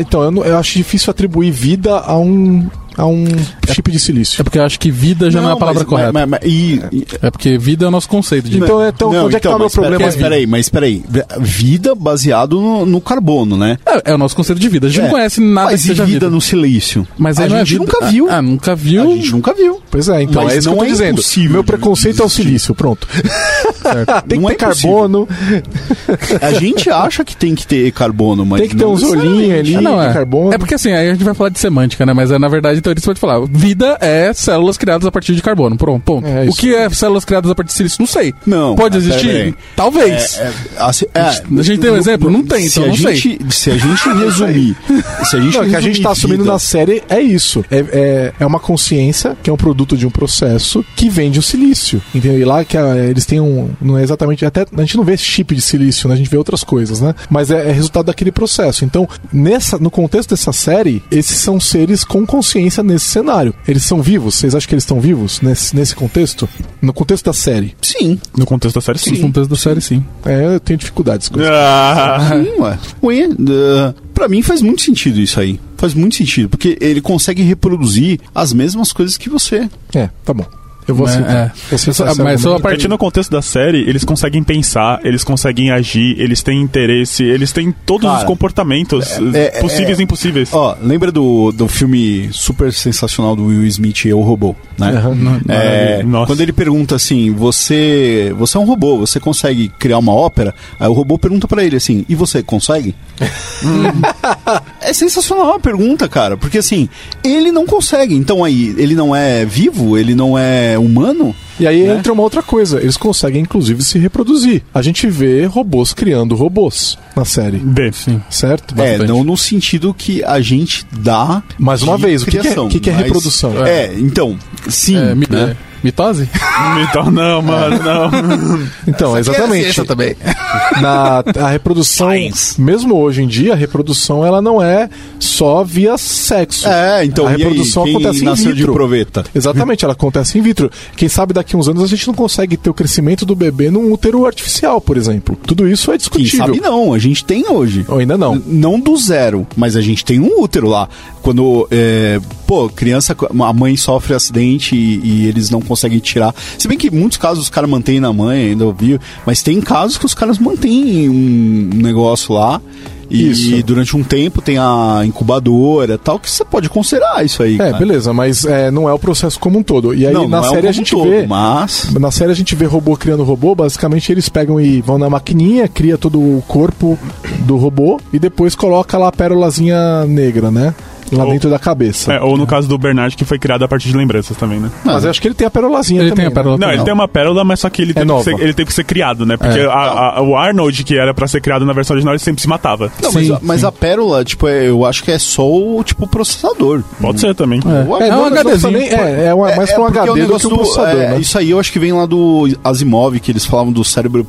Então, eu, eu acho difícil atribuir vida a um a um chip de silício. É porque eu acho que vida já não, não é a palavra mas, correta. Mas, mas, e, é porque vida é o nosso conceito. De... Então, então não, onde é que então, tá o meu problema? Mas peraí, mas peraí. Vida baseado no, no carbono, né? É, é, o nosso conceito de vida. A gente é. não conhece nada mas que seja vida, vida no silício. Mas a, a gente nunca viu. Ah, nunca viu. A gente nunca viu. Pois é, então mas é isso não que eu tô é dizendo. Meu preconceito é o silício, pronto. tem não que ter é carbono. a gente acha que tem que ter carbono, mas tem que ter uns olhinhos ali, não, é. carbono. É porque assim, aí a gente vai falar de semântica, né? Mas é, na verdade então eles podem falar: vida é células criadas a partir de carbono. Pronto, ponto. É, o que é células criadas a partir de silício? Não sei. Não. Pode existir? Talvez. É, é, assim, é, a gente tem um exemplo? Não tem, então não gente, sei. Se a gente resumir. se a gente não, o que a gente está assumindo na série é isso. É, é, é, uma consciência que é um produto de um processo que vende o silício. Entendeu? E lá que a, eles têm um. Não é exatamente. Até a gente não vê chip de silício, né? A gente vê outras coisas, né? Mas é, é resultado daquele processo. Então, nessa, no contexto dessa série, esses são seres com consciência nesse cenário. Eles são vivos? Vocês acham que eles estão vivos nesse, nesse contexto? No contexto da série? Sim. No contexto da série, sim. No contexto da série, sim. É, eu tenho dificuldades com isso. Ah. Sim, ué. Ué, uh, pra mim faz muito sentido isso aí. Faz muito sentido, porque ele consegue reproduzir as mesmas coisas que você. É, tá bom. Eu vou aceitar. É. Eu mas só a partir no contexto da série, eles conseguem pensar, eles conseguem agir, eles têm interesse, eles têm todos Cara, os comportamentos é, é, possíveis e impossíveis. Ó, lembra do, do filme super sensacional do Will Smith, Eu Robô, né? Uhum, é, quando ele pergunta assim, você, você é um robô, você consegue criar uma ópera? Aí o robô pergunta para ele assim, e você consegue? É sensacional a pergunta, cara, porque assim, ele não consegue, então aí, ele não é vivo, ele não é é humano. E aí né? entra uma outra coisa, eles conseguem inclusive se reproduzir. A gente vê robôs criando robôs na série. Bem, sim. Certo? É, Bastante. É, não no sentido que a gente dá. Mais uma vez, criação, o que, que, é, que, que é reprodução? É, então, sim. É, né? Mitose? Mitose não, mano, não. Então, exatamente. também. Na, a reprodução, Science. mesmo hoje em dia, a reprodução ela não é só via sexo. É, então a reprodução aí, acontece em vitro. De proveta? Exatamente, ela acontece em vitro. Quem sabe daqui a uns anos a gente não consegue ter o crescimento do bebê num útero artificial, por exemplo. Tudo isso é discutível. Quem sabe não, a gente tem hoje. Ou ainda não. N não do zero, mas a gente tem um útero lá. Quando, é, pô, criança, a mãe sofre acidente e, e eles não conseguem tirar. Se bem que em muitos casos os caras mantêm na mãe, ainda ouviu, mas tem casos que os caras mantêm um negócio lá. E, isso. durante um tempo tem a incubadora tal, que você pode considerar isso aí. É, cara. beleza, mas é, não é o processo como um todo. E aí não, na não é série é a gente todo, vê. Mas... Na série a gente vê robô criando robô, basicamente eles pegam e vão na maquininha, cria todo o corpo do robô e depois coloca lá a pérolazinha negra, né? Lá ou, dentro da cabeça. É, ou no caso do Bernard, que foi criado a partir de lembranças também, né? Mas eu acho que ele tem a pérolazinha ele também. Tem a pérola né? Não, ele tem uma pérola, mas só que ele, é teve, que ser, ele teve que ser criado, né? Porque é. a, a, o Arnold, que era pra ser criado na versão original, ele sempre se matava. Não, sim, mas, sim. mas, a pérola, tipo, é, eu acho que é só o tipo processador. Pode ser também. É, é, um HDzinho. É, é, uma, mais pra um HD do que um processador, né? Isso aí eu acho que vem lá do Asimov, que eles falavam do cérebro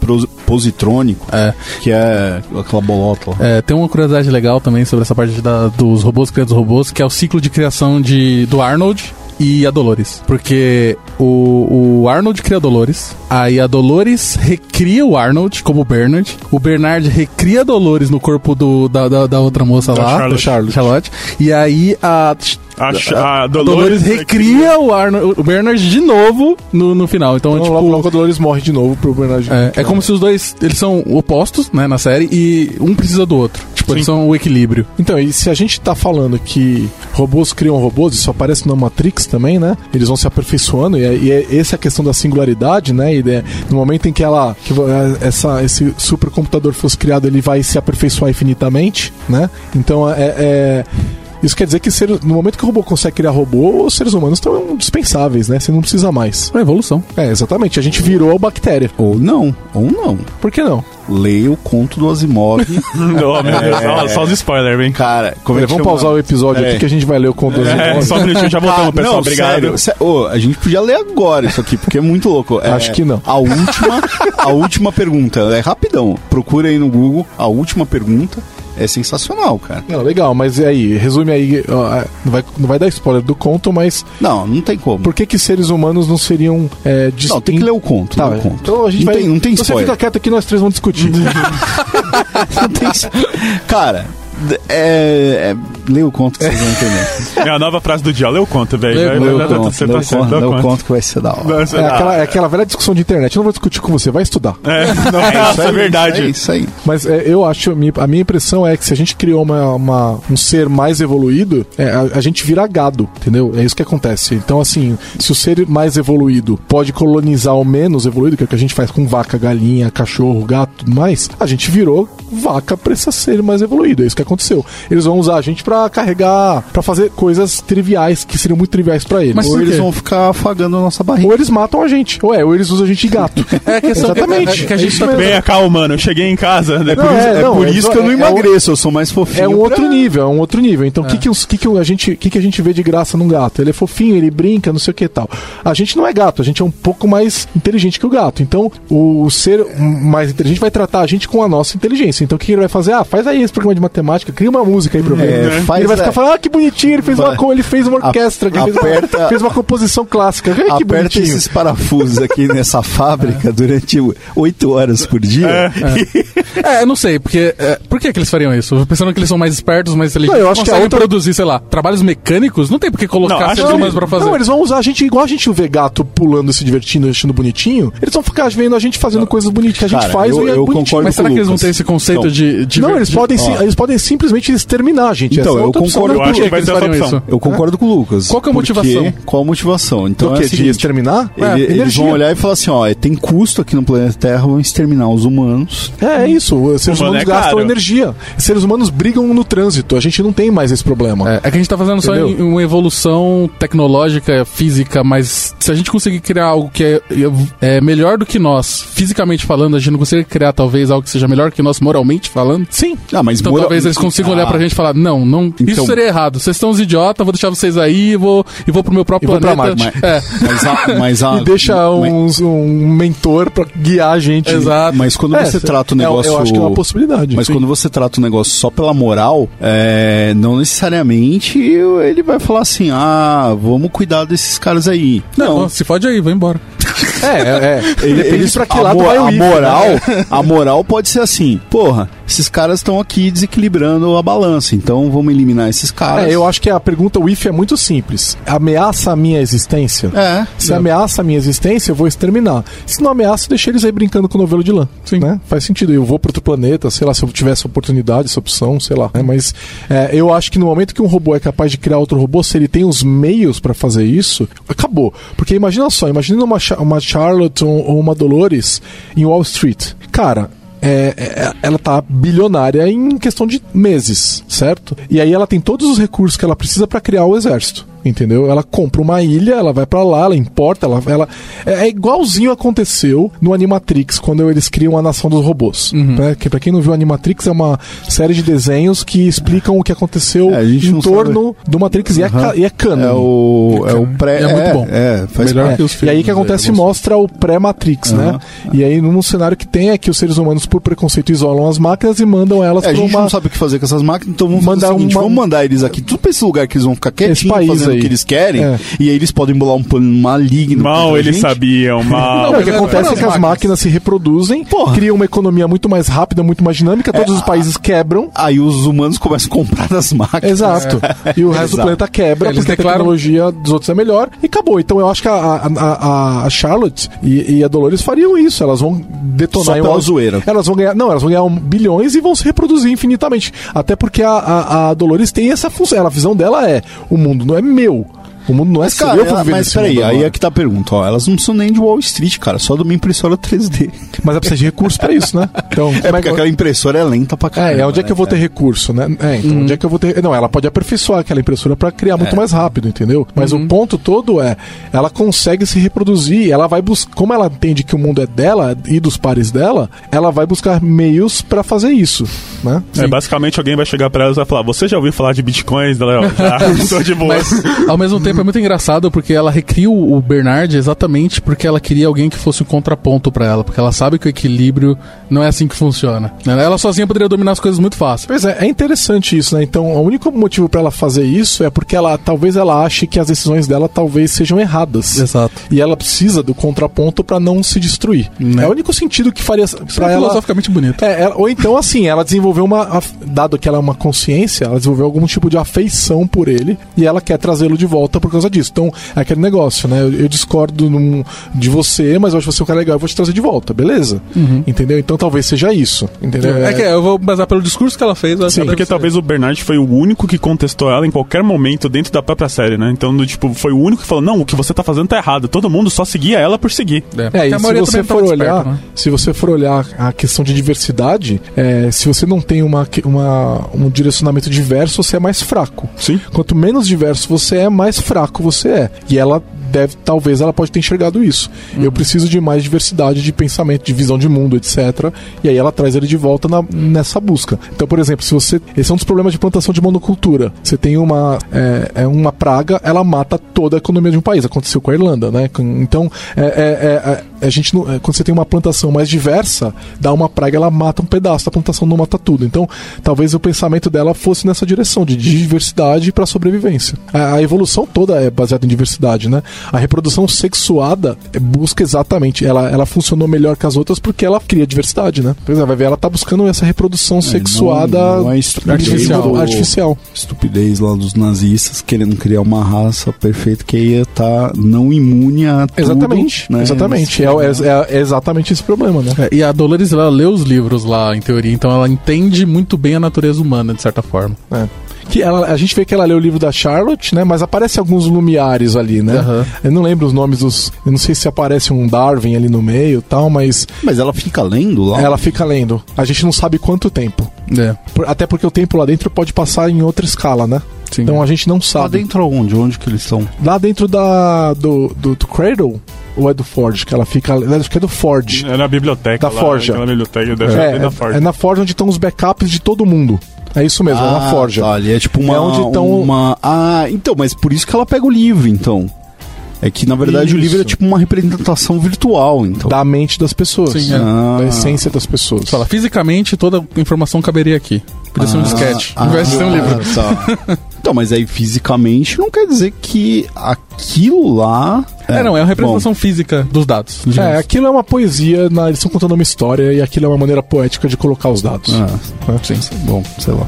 positrônico, é. que é aquela bolota lá. É, tem uma curiosidade legal também sobre essa parte da, dos robôs criados robôs, que é o ciclo de criação de, do Arnold e a Dolores. Porque o, o Arnold cria a Dolores, aí a Dolores recria o Arnold como Bernard, o Bernard recria a Dolores no corpo do, da, da, da outra moça da lá, Charlotte. Charlotte. Charlotte, e aí a a, a, a Dolores, Dolores recria o, Arnold, o Bernard de novo no, no final. Então, então tipo, logo, logo a Dolores morre de novo pro Bernard. É, é como se os dois eles são opostos, né, na série e um precisa do outro. Tipo, eles são o equilíbrio. Então, e se a gente tá falando que robôs criam robôs, isso aparece no Matrix também, né? Eles vão se aperfeiçoando e, é, e é, essa é a questão da singularidade, né? E é, no momento em que ela que é, essa esse supercomputador fosse criado, ele vai se aperfeiçoar infinitamente, né? Então é, é isso quer dizer que ser, no momento que o robô consegue criar robô, os seres humanos estão dispensáveis, né? Você não precisa mais. É evolução. É, exatamente. A gente virou a bactéria. Ou não, ou não. Por que não? Leia o conto do Asimov. não, meu Deus, só, só os spoilers, hein? Cara, como é, é Vamos pausar o episódio aqui que a gente vai ler o conto do Asimov. É, só um minutinho, já voltamos, ah, pessoal. Não, Obrigado. Sério, oh, a gente podia ler agora isso aqui, porque é muito louco. É, Acho que não. A última, a última pergunta, é rapidão. Procura aí no Google a última pergunta é sensacional, cara. Não, legal, mas aí, resume aí, não, vai, não vai dar spoiler do conto, mas. Não, não tem como. Por que, que seres humanos não seriam é? Não, tem que ler o conto. Tá, o conto. Então a gente não vai. Tem, não tem spoiler. Você fica quieto aqui, nós três vamos discutir. não tem... Cara, é, é, lê o conto que vocês vão entender. É a nova frase do dia, lê o conto, velho. Lê, lê, o conto, lê, o conto, lê o conto que vai ser da hora. É aquela, é aquela velha discussão de internet, eu não vou discutir com você, vai estudar. É, não, é, isso, é verdade. É isso aí. Mas é, eu acho, a minha impressão é que se a gente criou uma, uma um ser mais evoluído, é, a, a, gente vira gado, entendeu? É isso que acontece. Então, assim, se o ser mais evoluído pode colonizar o menos evoluído, que é o que a gente faz com vaca, galinha, cachorro, gato tudo mais, a gente virou vaca pra esse ser mais evoluído. É isso que acontece aconteceu. Eles vão usar a gente para carregar, para fazer coisas triviais que seriam muito triviais para eles. Mas ou eles vão ficar afagando a nossa barriga. Ou eles matam a gente. Ou é, ou eles usam a gente de gato. é a questão Exatamente. Que, que a gente tá... Vem cá, mano, eu cheguei em casa. Né? Não, por isso, é, não, é por isso que eu não emagreço, eu sou mais fofinho. É um outro nível, é um outro nível. Então, o que, que, que, que, a gente, que, que a gente vê de graça num gato? Ele é fofinho, ele brinca, não sei o que tal. A gente não é gato, a gente é um pouco mais inteligente que o gato. Então, o ser mais inteligente vai tratar a gente com a nossa inteligência. Então, o que ele vai fazer? Ah, faz aí esse programa de matemática, cria uma música aí pra mim. É, faz, ele vai ficar falando, ah, que bonitinho, ele fez vai. uma, ele fez uma orquestra, a, ele aperta, fez, fez, uma composição clássica. que aperta bonitinho. esses parafusos aqui nessa fábrica é. durante oito horas por dia. É, é. é eu não sei, porque. É, por que, que eles fariam isso? Pensando que eles são mais espertos, mais inteligentes. Não, eu acho que a outra... produzir, sei lá, trabalhos mecânicos, não tem por que colocar não, seres humanos pra fazer. Não, eles vão usar a gente igual a gente vê gato pulando, se divertindo, achando bonitinho. Eles vão ficar vendo a gente fazendo não. coisas bonitas que a gente Cara, faz eu, e é eu concordo Mas será que eles vão ter esse conceito de, de, Não, eles podem, sim, eles podem simplesmente exterminar a gente. Então, eu concordo, eu acho que vai ter essa opção. Eu concordo com o Lucas. Qual que é a motivação? Qual a motivação? Então, o que? É de exterminar? Ele, é, eles vão olhar e falar assim: ó, tem custo aqui no planeta Terra, vão exterminar os humanos. É, é isso. Os seres humanos é gastam energia. Os seres humanos brigam no trânsito. A gente não tem mais esse problema. É, é que a gente tá fazendo Entendeu? só uma evolução tecnológica, física, mas se a gente conseguir criar algo que é, é, melhor do que nós, fisicamente falando, a gente não consegue criar talvez algo que seja melhor que nós moralmente falando? Sim. Ah, mas então moral... talvez eles consigam ah. olhar pra gente e falar: não, não então... isso seria errado. Vocês estão uns idiotas, vou deixar vocês aí e vou, e vou pro meu próprio e planeta. Mas, é. mas, a, mas a, e deixa uns, um mentor pra guiar a gente. Exato. Mas quando é, você trata o negócio. Eu, eu acho que é uma possibilidade. Mas sim. quando você trata o negócio só pela moral, é, não necessariamente ele vai falar assim: ah, vamos cuidar desses caras aí. Não, não se fode aí, vai embora. É, é, é. Ele, Depende pra que lado vai o a moral, né? A moral pode ser assim, porra, esses caras estão aqui desequilibrando a balança, então vamos eliminar esses caras. É, eu acho que a pergunta o if é muito simples. Ameaça a minha existência? É. Se é. ameaça a minha existência, eu vou exterminar. Se não ameaça, deixa eles aí brincando com o novelo de lã. Sim. Né? Faz sentido. Eu vou para outro planeta, sei lá, se eu tivesse oportunidade, essa opção, sei lá. Né? Mas é, eu acho que no momento que um robô é capaz de criar outro robô, se ele tem os meios para fazer isso, acabou. Porque imagina só, imagina uma, uma Charlotte ou uma Dolores em Wall Street. Cara, é, é, ela tá bilionária em questão de meses, certo? E aí ela tem todos os recursos que ela precisa para criar o exército entendeu? Ela compra uma ilha, ela vai para lá, ela importa, ela, ela é, é, igualzinho aconteceu no Animatrix quando eles criam a nação dos robôs. Uhum. Né? Que para quem não viu Animatrix é uma série de desenhos que explicam o que aconteceu é, em torno sabe. do Matrix uhum. e, é, e é canon. É o, é o pré. É, muito bom. É, faz Melhor que os filmes, E aí que acontece mostra o pré-Matrix, uhum. né? E aí num cenário que tem é que os seres humanos por preconceito isolam as máquinas e mandam elas é, para uma. A gente não sabe o que fazer com essas máquinas, então vamos mandar seguinte, uma... vamos mandar eles aqui tudo para esse lugar que eles vão ficar quietinhos o que eles querem, é. e aí eles podem bolar um plano maligno. Mal eles gente. sabiam, mal. Não, o que acontece é que as máquinas se reproduzem, Porra. criam uma economia muito mais rápida, muito mais dinâmica, todos é, os países quebram. Aí os humanos começam a comprar das máquinas. Exato. É. E o resto Exato. do planeta quebra, eles porque declaram... a tecnologia dos outros é melhor, e acabou. Então eu acho que a, a, a Charlotte e, e, a Dolores fariam isso. Elas vão detonar Só pela zoeira. Elas vão ganhar. Não, elas vão ganhar um, bilhões e vão se reproduzir infinitamente. Até porque a, a, a Dolores tem essa função. a visão dela é: o mundo não é meu. O mundo não é cara, eu ela, Mas peraí, aí é que tá a pergunta, ó. Elas não são nem de Wall Street, cara, só de uma impressora 3D. Mas ela precisa de recurso pra isso, né? Então, é porque é aquela impressora é lenta pra caramba. É, onde é que eu vou ter recurso, né? É, então, hum. onde é que eu vou ter. Não, ela pode aperfeiçoar aquela impressora pra criar muito é. mais rápido, entendeu? Mas o uhum. ponto todo é, ela consegue se reproduzir, ela vai buscar. Como ela entende que o mundo é dela e dos pares dela, ela vai buscar meios pra fazer isso, né? É, basicamente alguém vai chegar pra ela e vai falar: Você já ouviu falar de bitcoins, Léo? Já, tô de boa. Mas, ao mesmo tempo, é muito engraçado porque ela recria o Bernard exatamente porque ela queria alguém que fosse um contraponto para ela, porque ela sabe que o equilíbrio não é assim que funciona. Né? Ela sozinha poderia dominar as coisas muito fácil. Pois é, é interessante isso, né? Então, o único motivo para ela fazer isso é porque ela talvez ela ache que as decisões dela talvez sejam erradas. Exato. E ela precisa do contraponto para não se destruir. Né? É o único sentido que faria para ela filosoficamente bonito. É, ela, ou então assim, ela desenvolveu uma dado que ela é uma consciência, ela desenvolveu algum tipo de afeição por ele e ela quer trazê-lo de volta por causa disso. Então, é aquele negócio, né? Eu, eu discordo num, de você, mas eu acho você um cara legal, eu vou te trazer de volta, beleza? Uhum. Entendeu? Então talvez seja isso, entendeu? É, é que eu vou basar pelo discurso que ela fez. Sim, porque talvez o Bernard foi o único que contestou ela em qualquer momento dentro da própria série, né? Então, do, tipo, foi o único que falou, não, o que você tá fazendo tá errado. Todo mundo só seguia ela por seguir. É, é e se você for olhar, né? se você for olhar a questão de diversidade, é, se você não tem uma, uma, um direcionamento diverso, você é mais fraco. Sim. Quanto menos diverso você é, mais fraco você é. E ela deve, talvez ela pode ter enxergado isso. Uhum. Eu preciso de mais diversidade de pensamento, de visão de mundo, etc. E aí ela traz ele de volta na, nessa busca. Então, por exemplo, se você. Esse é um dos problemas de plantação de monocultura. Você tem uma, é, é uma praga, ela mata toda a economia de um país. Aconteceu com a Irlanda, né? Então, é, é, é, é a gente não, quando você tem uma plantação mais diversa, dá uma praga, ela mata um pedaço, a plantação não mata tudo. Então, talvez o pensamento dela fosse nessa direção, de diversidade para sobrevivência. A, a evolução toda é baseada em diversidade, né? A reprodução sexuada busca exatamente, ela, ela funcionou melhor que as outras porque ela cria diversidade, né? Por exemplo, vai ver, ela tá buscando essa reprodução é, sexuada não, não é artificial. artificial. Estupidez lá dos nazistas querendo criar uma raça perfeita que ia estar tá não imune a tudo, Exatamente, né? exatamente. É, é, é, exatamente esse problema, né? É, e a Dolores, ela lê os livros lá, em teoria, então ela entende muito bem a natureza humana, de certa forma. É que ela, a gente vê que ela lê o livro da Charlotte, né? Mas aparece alguns lumiares ali, né? Uhum. Eu não lembro os nomes dos. Eu não sei se aparece um Darwin ali no meio tal, mas. Mas ela fica lendo lá? Ela fica lendo. A gente não sabe quanto tempo. É. Até porque o tempo lá dentro pode passar em outra escala, né? Sim. Então a gente não sabe. Lá dentro onde? Onde que eles estão? Lá dentro da, do, do, do Cradle, ou é do Ford? Que ela fica. Acho que é do Ford. É na biblioteca. Da lá, Forja. biblioteca, é, é, da Forja. É na Forja onde estão os backups de todo mundo. É isso mesmo, ah, é uma ah, forja. Tá, ali é tipo uma, é onde tão... uma. Ah, então, mas por isso que ela pega o livro, então. É que, na verdade, Isso. o livro é tipo uma representação virtual, então. Da mente das pessoas. Sim, é. ah. Da essência das pessoas. Fala, fisicamente, toda informação caberia aqui. Podia ah, ser um sketch. Ah, Ao ser um livro. Tá. então, mas aí fisicamente não quer dizer que aquilo lá. É, é não, é uma representação bom. física dos dados. É, aquilo é uma poesia, na, eles estão contando uma história e aquilo é uma maneira poética de colocar os dados. Ah, é. sim. Bom, sei lá.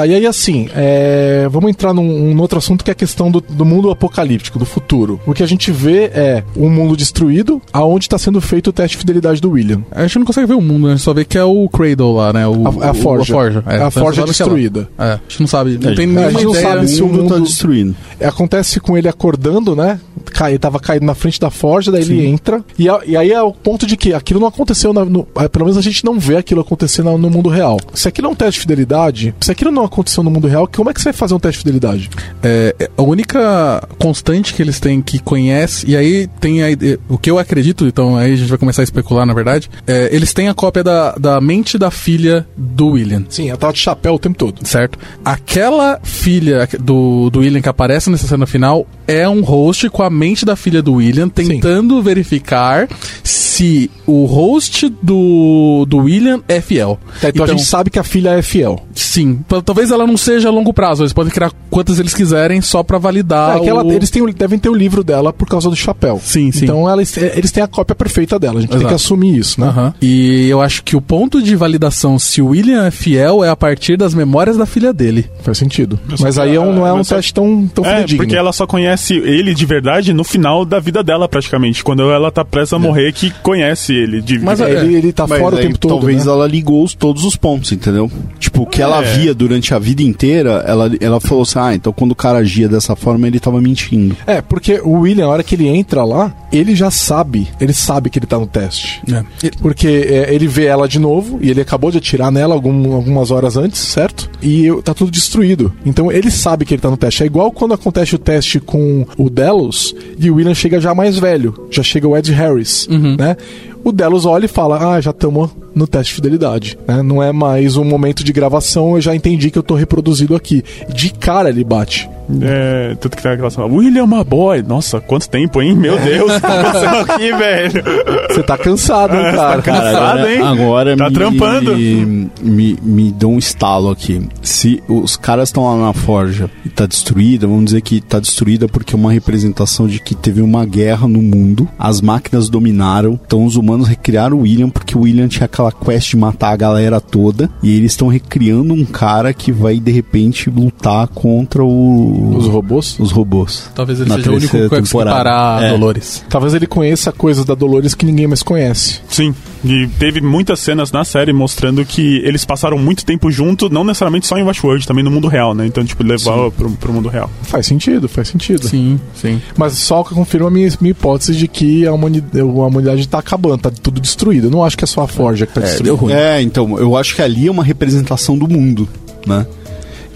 Tá, e aí assim, é... vamos entrar num, num, outro assunto que é a questão do, do, mundo apocalíptico, do futuro. O que a gente vê é um mundo destruído, aonde está sendo feito o teste de fidelidade do William. A gente não consegue ver o mundo, né? A gente só vê que é o Cradle lá, né? O, a, a Forja. O, a Forja, é, a Forja destruída. É, a gente não sabe, não é, tem nenhuma a gente não sabe se o mundo está destruindo. É, acontece com ele acordando, né? Cai, tava caído na frente da Forja, daí Sim. ele entra. E, a, e, aí é o ponto de que aquilo não aconteceu, na, no, pelo menos a gente não vê aquilo acontecer no, mundo real. Se aquilo é um teste de fidelidade, se aquilo não não aconteceu no mundo real, como é que você vai fazer um teste de fidelidade? É, é, a única constante que eles têm que conhece, e aí tem a, o que eu acredito, então aí a gente vai começar a especular, na verdade, é, eles têm a cópia da, da mente da filha do William. Sim, ela tava de chapéu o tempo todo. Certo. Aquela filha do, do William que aparece nessa cena final é um host com a mente da filha do William tentando Sim. verificar se o host do, do William é fiel. Tá, então, então, a gente sabe que a filha é fiel. Sim. Talvez ela não seja a longo prazo. Eles podem criar quantas eles quiserem só para validar. É, o... ela, eles têm, devem ter o livro dela por causa do chapéu. Sim, sim. Então eles, eles têm a cópia perfeita dela. A gente Exato. tem que assumir isso, né? Uhum. E eu acho que o ponto de validação se o William é fiel é a partir das memórias da filha dele. Faz sentido. Mas aí é um, não é um teste tão, tão é, fidedigno. porque ela só conhece ele de verdade no final da vida dela, praticamente. Quando ela tá prestes a é. morrer, que conhece ele. De... Mas é, ele, ele tá Mas fora o tempo todo. Talvez né? ela ligou os, todos os pontos, entendeu? Tipo, o que ela é. via durante a vida inteira, ela, ela falou assim: ah, então quando o cara agia dessa forma, ele tava mentindo. É, porque o William, a hora que ele entra lá, ele já sabe, ele sabe que ele tá no teste. É. Porque é, ele vê ela de novo e ele acabou de atirar nela algum, algumas horas antes, certo? E tá tudo destruído. Então ele sabe que ele tá no teste. É igual quando acontece o teste com o Delos e o William chega já mais velho. Já chega o Ed Harris, uhum. né? O Delos olha e fala: Ah, já estamos no teste de fidelidade. Né? Não é mais um momento de gravação, eu já entendi que eu estou reproduzido aqui. De cara ele bate. É, tudo que tem aquela sala. William Boy. Nossa, quanto tempo, hein? Meu Deus, o que aconteceu aqui, velho? Você tá cansado, hein, cara? Tá cansado, agora, hein? Agora tá me, trampando. Me, me, me dou um estalo aqui. Se os caras estão lá na forja e tá destruída, vamos dizer que tá destruída porque é uma representação de que teve uma guerra no mundo, as máquinas dominaram, então os humanos recriaram o William porque o William tinha aquela quest de matar a galera toda e eles estão recriando um cara que vai de repente lutar contra o os robôs? Os robôs. Talvez ele seja o único que consegue parar é. Dolores. Talvez ele conheça coisas da Dolores que ninguém mais conhece. Sim. E teve muitas cenas na série mostrando que eles passaram muito tempo junto, não necessariamente só em Westworld, também no mundo real, né? Então, tipo, levar pro, pro mundo real. Faz sentido, faz sentido. Sim, sim. Mas só que confirma a minha, minha hipótese de que a humanidade, a humanidade tá acabando, tá tudo destruído. Eu não acho que é só a Forja que tá destruída. É, então, eu acho que ali é uma representação do mundo, né?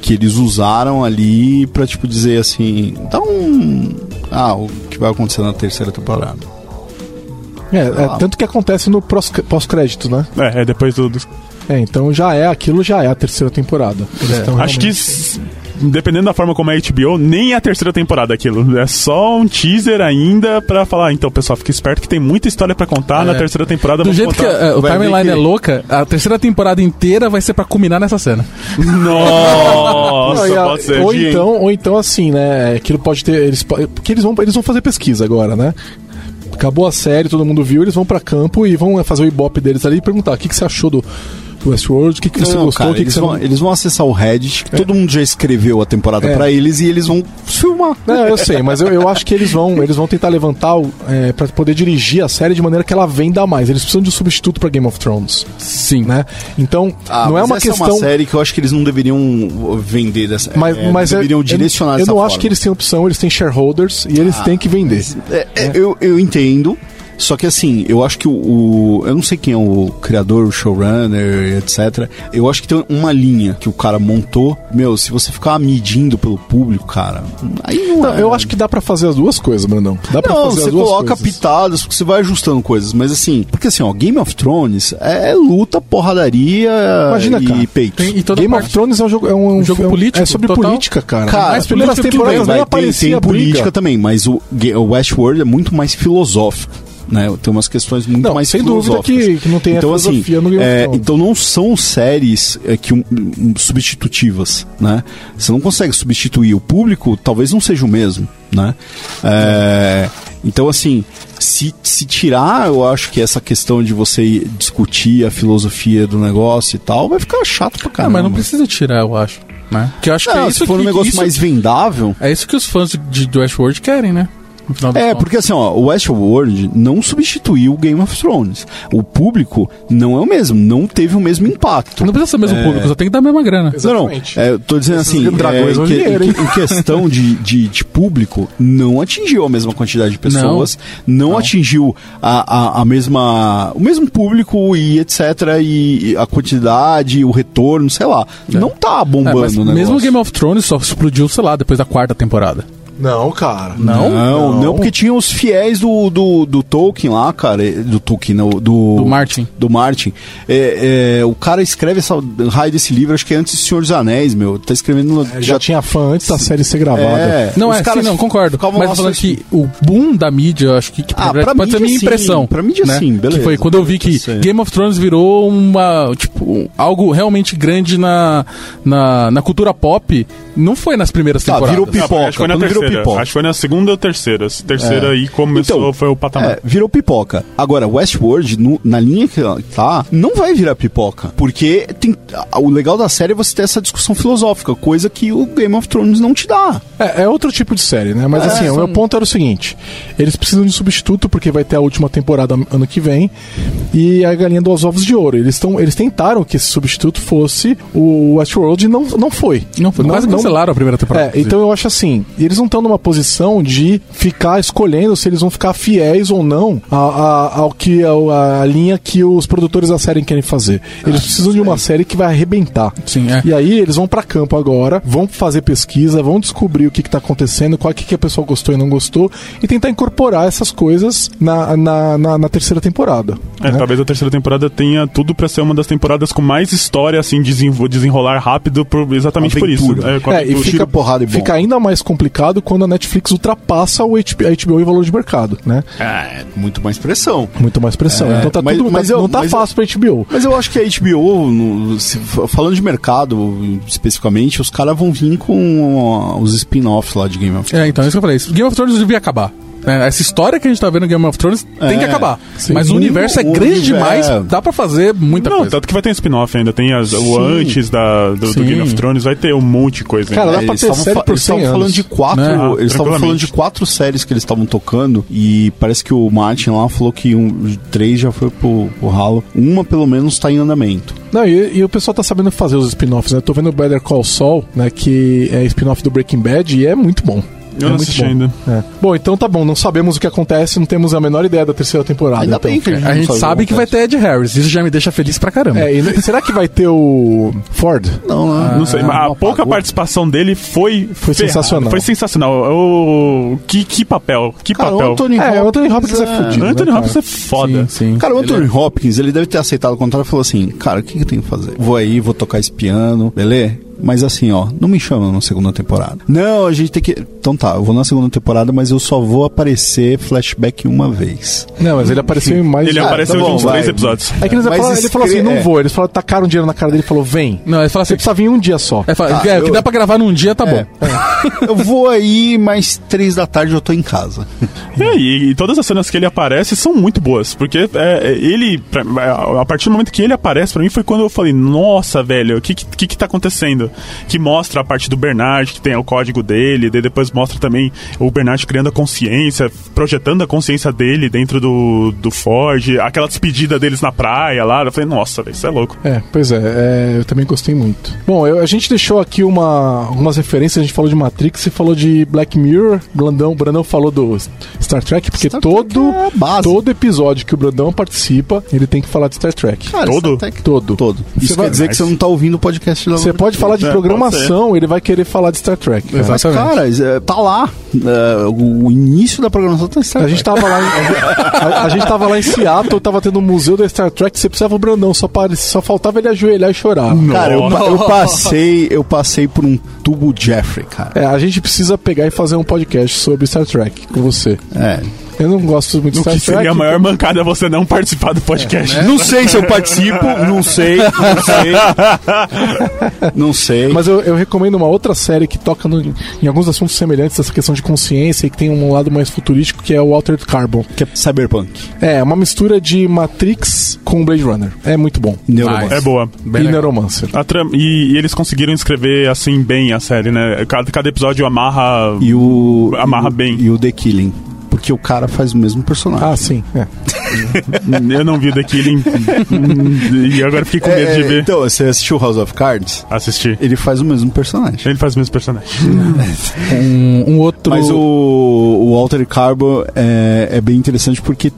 Que eles usaram ali pra, tipo, dizer assim. Então. Ah, o que vai acontecer na terceira temporada. É, é tanto que acontece no pós- pós-crédito, né? É, é depois do. É, então já é, aquilo já é a terceira temporada. Eles tão Acho que, realmente- dependendo da forma como é a HBO, nem é a terceira temporada aquilo. É só um teaser ainda pra falar, então, pessoal, fique esperto que tem muita história pra contar. É. Na terceira temporada Do jeito que contar. é, o Vai ver timeline que- é louca, a terceira temporada inteira vai ser pra culminar nessa cena. Nossa, Não, a- pode ser. ou Dia, hein? então, ou então assim, né? Aquilo pode ter. Eles, po- porque eles vão, eles vão fazer pesquisa agora, né? Acabou a série, todo mundo viu, eles vão pra campo e vão fazer o ibope deles ali e perguntar o que, que você achou do Westworld, o que, que você Não, gostou, cara, que, que eles, você vão, não. eles vão acessar o Reddit, que todo mundo já escreveu a temporada É. pra eles e eles vão filmar. Não, eu sei, mas eu, eu acho que eles vão, eles vão tentar levantar é, para poder dirigir a série de maneira que ela venda mais. Eles precisam de um substituto pra Game of Thrones, Sim. né? Então, Ah, não é mas uma essa questão. é uma série que eu acho que eles não deveriam vender dessa mas, é, mas é- deveriam eu- direcionar Eu, dessa não forma. acho que eles têm opção, eles têm shareholders e eles têm que vender. É, é, Eu, eu entendo. Só que assim, eu acho que o, o- Eu não sei quem é o criador, o showrunner, etc. Eu acho que tem uma linha que o cara montou. Meu, se você ficar medindo pelo público, cara, aí não, Não, é. eu acho que dá pra fazer as duas coisas, Brandão. Dá pra Não, fazer você as duas coloca coisas. pitadas, porque você vai ajustando coisas. Mas assim, porque assim, ó, Game of Thrones é, luta, porradaria Imagina, e cara, peitos. Tem- e toda Game parte- of Thrones é um jogo, é um, Um jogo é um- político, É sobre total. política, cara. Cara, As primeiras temporadas bem, nem Vai, tem, aparecia tem a briga. política também, mas o, o Westworld é muito mais filosófico. Né? Tem umas questões muito Não, mais sem dúvida que, que não tem então, a filosofia assim, no Game é, então não são séries é, que um, um, substitutivas, né? Você não consegue substituir o público, talvez não seja o mesmo, né? É, então assim, se, se tirar, eu acho que essa questão de você discutir a filosofia do negócio e tal, vai ficar chato pra Ah, caramba. mas não precisa tirar, eu acho. Né? Porque eu acho que Não, é isso se for que, um negócio isso- mais vendável, É isso que os fãs de, de Westworld querem, né? No final É, porque assim, ó, o Westworld não substituiu o Game of Thrones. O público não é o mesmo, não teve o mesmo impacto. Não precisa ser mesmo público, só tem que dar a mesma grana. Não, não, Exatamente. é, eu tô dizendo Esses assim, dragões é, em, que- dinheiro, em que- em questão de, de, de público, não atingiu a mesma quantidade de pessoas, não, atingiu a, a, a mesma, o mesmo público e etc, e a quantidade, o retorno, sei lá. Não tá É, bombando mas o negócio. mesmo o Game of Thrones só explodiu, sei lá, depois da quarta temporada. Não, cara. Não? Não, não, porque tinha os fiéis do, do, do Tolkien lá, cara. Do Tolkien, não, do. Do Martin. Do Martin. É, é, o cara escreve essa raio desse livro, acho que é antes do Senhor dos Anéis, meu. Tá escrevendo. no- É, já, tinha fã antes da série ser gravada. É, Não, os é, sim, caras não, concordo. Mas falando que o boom da mídia, acho que, que Ah, pode pra ser a mídia, minha sim. impressão. Pra mídia, né? sim, beleza. Que foi quando eu vi que Sim. Game of Thrones virou uma, tipo, algo realmente grande na, na, na cultura pop. Não foi nas primeiras Tá, temporadas. virou pipoca. Acho que foi na quando virou terceira. Pipoca. Acho que foi na segunda ou terceira. Terceira aí começou, Então, foi o patamar. É, virou pipoca. Agora, Westworld, no- na linha que tá, não vai virar pipoca. Porque tem, o legal da série é você ter essa discussão filosófica, coisa que o Game of Thrones não te dá. É, é outro tipo de série, né? Mas É, assim, o são- meu ponto era o seguinte: eles precisam de substituto porque vai ter a última temporada ano que vem e a galinha dos ovos de ouro. Eles, tão, eles tentaram que esse substituto fosse o Westworld e não, não foi. Não, foi quase cancelaram a primeira temporada. É, então eu acho assim, eles não estão numa posição de ficar escolhendo se eles vão ficar fiéis ou não a- a- ao que a, a linha que os produtores da série querem fazer. Eles precisam de uma série que vai arrebentar. Sim, é. E aí eles vão pra campo agora, vão fazer pesquisa, vão descobrir o que, que tá acontecendo, qual que, que a pessoa gostou e não gostou, e tentar incorporar essas coisas na, na, na- na terceira temporada. É, né? talvez a terceira temporada tenha tudo pra ser uma das temporadas com mais história, assim, desenrolar rápido, por- exatamente por isso. É, É, e fica, porrada e fica ainda mais complicado quando a Netflix ultrapassa o HBO, a HBO em valor de mercado, né? É, muito mais pressão. Muito mais pressão. É, então tá mas- tudo, mas tá- eu- não tá mas fácil pra HBO. Mas eu acho que a HBO, no- se- falando de mercado especificamente, os caras vão vir com ó, os spin-offs lá de Game of Thrones. É, então, é isso que eu falei. Game of Thrones devia acabar. Né? Essa história que a gente tá vendo em Game of Thrones é, tem que acabar. Sim. Mas o universo é grande demais, dá pra fazer muita Não, coisa. Tanto que vai ter um spin-off ainda. Tem as, o antes da, do, do, Game of Thrones, vai ter um monte de coisa. Cara, dá pra ter série por Eles estavam falando de quatro. Né? eles estavam falando de quatro séries que eles estavam tocando. E parece que o Martin lá falou que um, três já foi pro, pro ralo. Uma, pelo menos, tá em andamento. Não, e, e, o pessoal tá sabendo fazer os spin-offs, né? Eu tô vendo o Better Call Saul, né? Que é spin-off do Breaking Bad e é muito bom. Eu é não assisti bom. ainda. É. Bom, então tá bom, não sabemos o que acontece, não temos a menor ideia da terceira temporada. Ainda então. bem que a gente, a gente sabe que vai ter Ed Harris, isso já me deixa feliz pra caramba. É, e, será que vai ter o Ford? Não, não, ah, não sei, mas a pouca participação dele foi foi sensacional. Foi sensacional. O que, que papel, que cara, papel. O Anthony é, o Anthony Hopkins é, é fudido. Anthony né, Hopkins é foda. Sim, sim. Cara, o Anthony ele é... Hopkins, ele deve ter aceitado o contrato e falou assim: "Cara, o que, que eu tenho que fazer? Vou aí, vou tocar esse piano, beleza? Mas assim, ó, não me chama na segunda temporada. Não, a gente tem que. Então tá, eu vou na segunda temporada, mas eu só vou aparecer flashback uma vez. Não, mas ele apareceu em mais. Ele ah, apareceu tá bom, em uns três episódios. É que eles falaram, ele falou assim: não é. vou. Eles falaram, tacaram dinheiro na cara dele e falou: vem. Não, ele falou assim: você precisa vir um dia só. É, fala, ah, é, o que dá pra gravar num dia tá é. bom. É. eu vou aí, mas três da tarde eu tô em casa. É, e, e, todas as cenas que ele aparece são muito boas. Porque é, ele, pra, a partir do momento que ele aparece, pra mim foi quando eu falei: nossa, velho, o que, que que tá acontecendo? Que mostra a parte do Bernard, que tem o código dele, daí depois mostra também o Bernard criando a consciência, projetando a consciência dele dentro do, do Ford, aquela despedida deles na praia lá. Eu falei, nossa, isso é louco. É, pois é, é eu também gostei muito. Bom, eu, a gente deixou aqui uma, algumas referências, a gente falou de Matrix, e falou de Black Mirror, Brandão, Brandão falou do Star Trek, porque Star todo, é todo episódio que o Brandão participa, ele tem que falar de Star Trek. Cara, todo? Star Trek, todo. Todo. Isso vai, quer dizer que você não tá ouvindo o podcast Você pode falar de é, programação ele vai querer falar de Star Trek. Cara. Exatamente. Mas, cara, tá lá. É, o início da programação tá Star Trek. A gente tava lá em, a, a, gente tava lá em Seattle, tava tendo um museu da Star Trek, você precisava o Brandão, só, só faltava ele ajoelhar e chorar. Cara, eu, eu, passei, eu passei por um tubo Jeffrey, cara. É, a gente precisa pegar e fazer um podcast sobre Star Trek com você. É. Eu não gosto muito de Star Trek. Seria a maior mancada você não participar do podcast. É, né? Não sei se eu participo, não sei, não sei. não sei. Mas eu, eu, recomendo uma outra série que toca no, em alguns assuntos semelhantes essa questão de consciência e que tem um lado mais futurístico que é o Altered Carbon. Que é Cyberpunk. É, uma mistura de Matrix com Blade Runner. É muito bom. Neuromancer. É boa. Bem e legal. Neuromancer. E, e, eles conseguiram escrever assim bem a série, né? Cada, cada episódio amarra. E o. Amarra bem. E o The Killing porque o cara faz o mesmo personagem. Ah, sim. É. eu não vi Killing e agora fiquei com medo é, de ver. Então, você assistiu House of Cards? Assisti. Ele faz o mesmo personagem. Ele faz o mesmo personagem. um, um, outro... Mas o, o Walter Carbo é, é bem interessante porque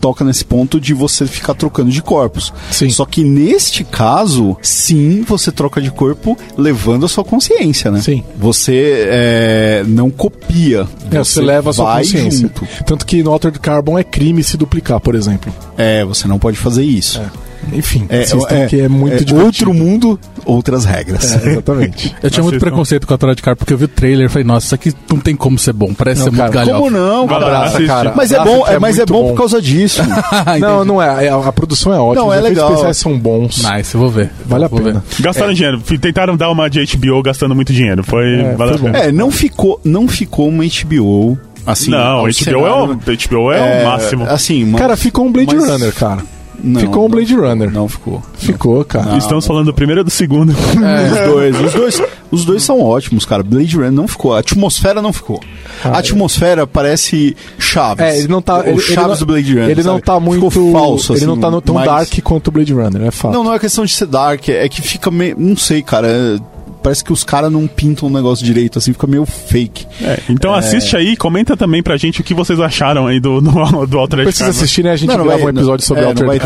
toca nesse ponto de você ficar trocando de corpos. Sim. Só que neste caso, sim, você troca de corpo levando a sua consciência, né? Sim. Você é, não copia. É, você, você leva a sua consciência. Junto. Tanto que no Altered Carbon é crime se duplicar, por exemplo. É, você não pode fazer isso. É. Enfim, é, é, que é muito é, Outro mundo, outras regras. É, exatamente. eu tinha muito preconceito com a Altered Carbon porque eu vi o trailer e falei, nossa, isso aqui não tem como ser bom, parece não, ser cara, muito galhofa. Como não? Cara, abraça, cara. Mas é bom, é, mas é bom, bom, por causa disso. não, não é. A, a, produção é ótima. Não, é legal. Os especiais são bons. Nice, eu vou ver. Vale a pena. Ver. Gastaram dinheiro. Tentaram dar uma de HBO gastando muito dinheiro. Foi, é, vale foi É, não ficou, não ficou uma HBO Assim, não, HBO cenário, é, o, HBO é, é, o máximo. Assim, mas, cara, ficou um Blade mas... Runner, cara. Não, ficou um Blade não, Runner. Não ficou. Ficou, cara. Não, Estamos falando do primeiro e do segundo. É. os dois. Os dois. Os dois são ótimos, cara. Blade Runner não ficou. A atmosfera não ficou. Ah, a atmosfera é. parece Chaves. É, ele não tá. Ele, Chaves ele do Blade Runner. Ele não sabe? tá muito. Ficou falso, Ele não tá assim, tão mas... dark quanto o Blade Runner, é fato. Não, não é questão de ser dark. É que fica meio. Não sei, cara parece que os caras não pintam o negócio direito, assim, fica meio fake. É, então é... assiste aí, comenta também pra gente o que vocês acharam aí do, do, do Altered Precisa assistir, né? A gente não, não grava vai, um episódio sobre é, Altered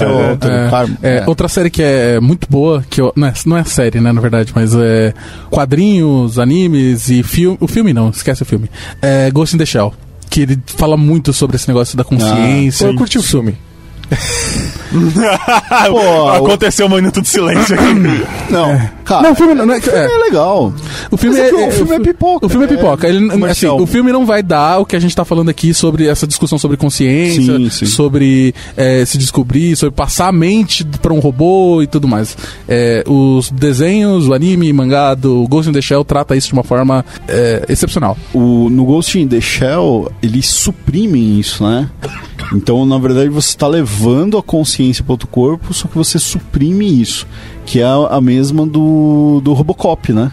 Carbon. É, é, outra série que é muito boa, que eu, não, é, não é série, né, na verdade, mas é quadrinhos, animes e filme. O filme não, esquece o filme. É Ghost in the Shell. Que ele fala muito sobre esse negócio da consciência. Ah, eu curti o filme. Pô, Aconteceu um minuto de silêncio aqui. Não. É. Cara, não, o filme, não é, o filme é, é legal. O filme é, é, o filme é pipoca. O filme é pipoca. Ele, assim, o filme não vai dar o que a gente tá falando aqui sobre essa discussão sobre consciência, sim, sim. sobre é, se descobrir, sobre passar a mente para um robô e tudo mais. É, os desenhos, o anime, mangá do Ghost in the Shell trata isso de uma forma é, excepcional. O, no Ghost in the Shell, eles suprimem isso, né? Então, na verdade, você está levando a consciência para outro corpo, só que você suprime isso, que é a, mesma do, do Robocop, né?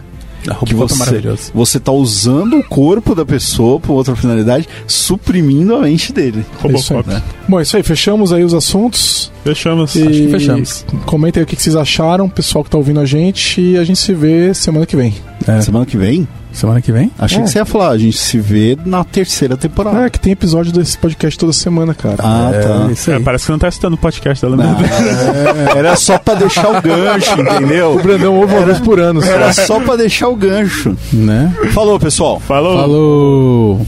A que é você, é maravilhoso. Você tá usando o corpo da pessoa para outra finalidade, suprimindo a mente dele. Robocop. Né? Bom, é isso aí. Fechamos aí os assuntos. Fechamos. E Acho que fechamos. Comentem aí o que vocês acharam, pessoal que tá ouvindo a gente. E a gente se vê semana que vem. É. Semana que vem? Semana que vem? Achei é. que você ia falar, a gente se vê na terceira temporada. É, que tem episódio desse podcast toda semana, cara. Ah, é, tá. Aí. É, parece que não tá assistindo o podcast dela mesmo. É, era só pra deixar o gancho, entendeu? O Brandão ouve uma vez por ano. Era só pra deixar o gancho. Né? Falou, pessoal. Falou. Falou.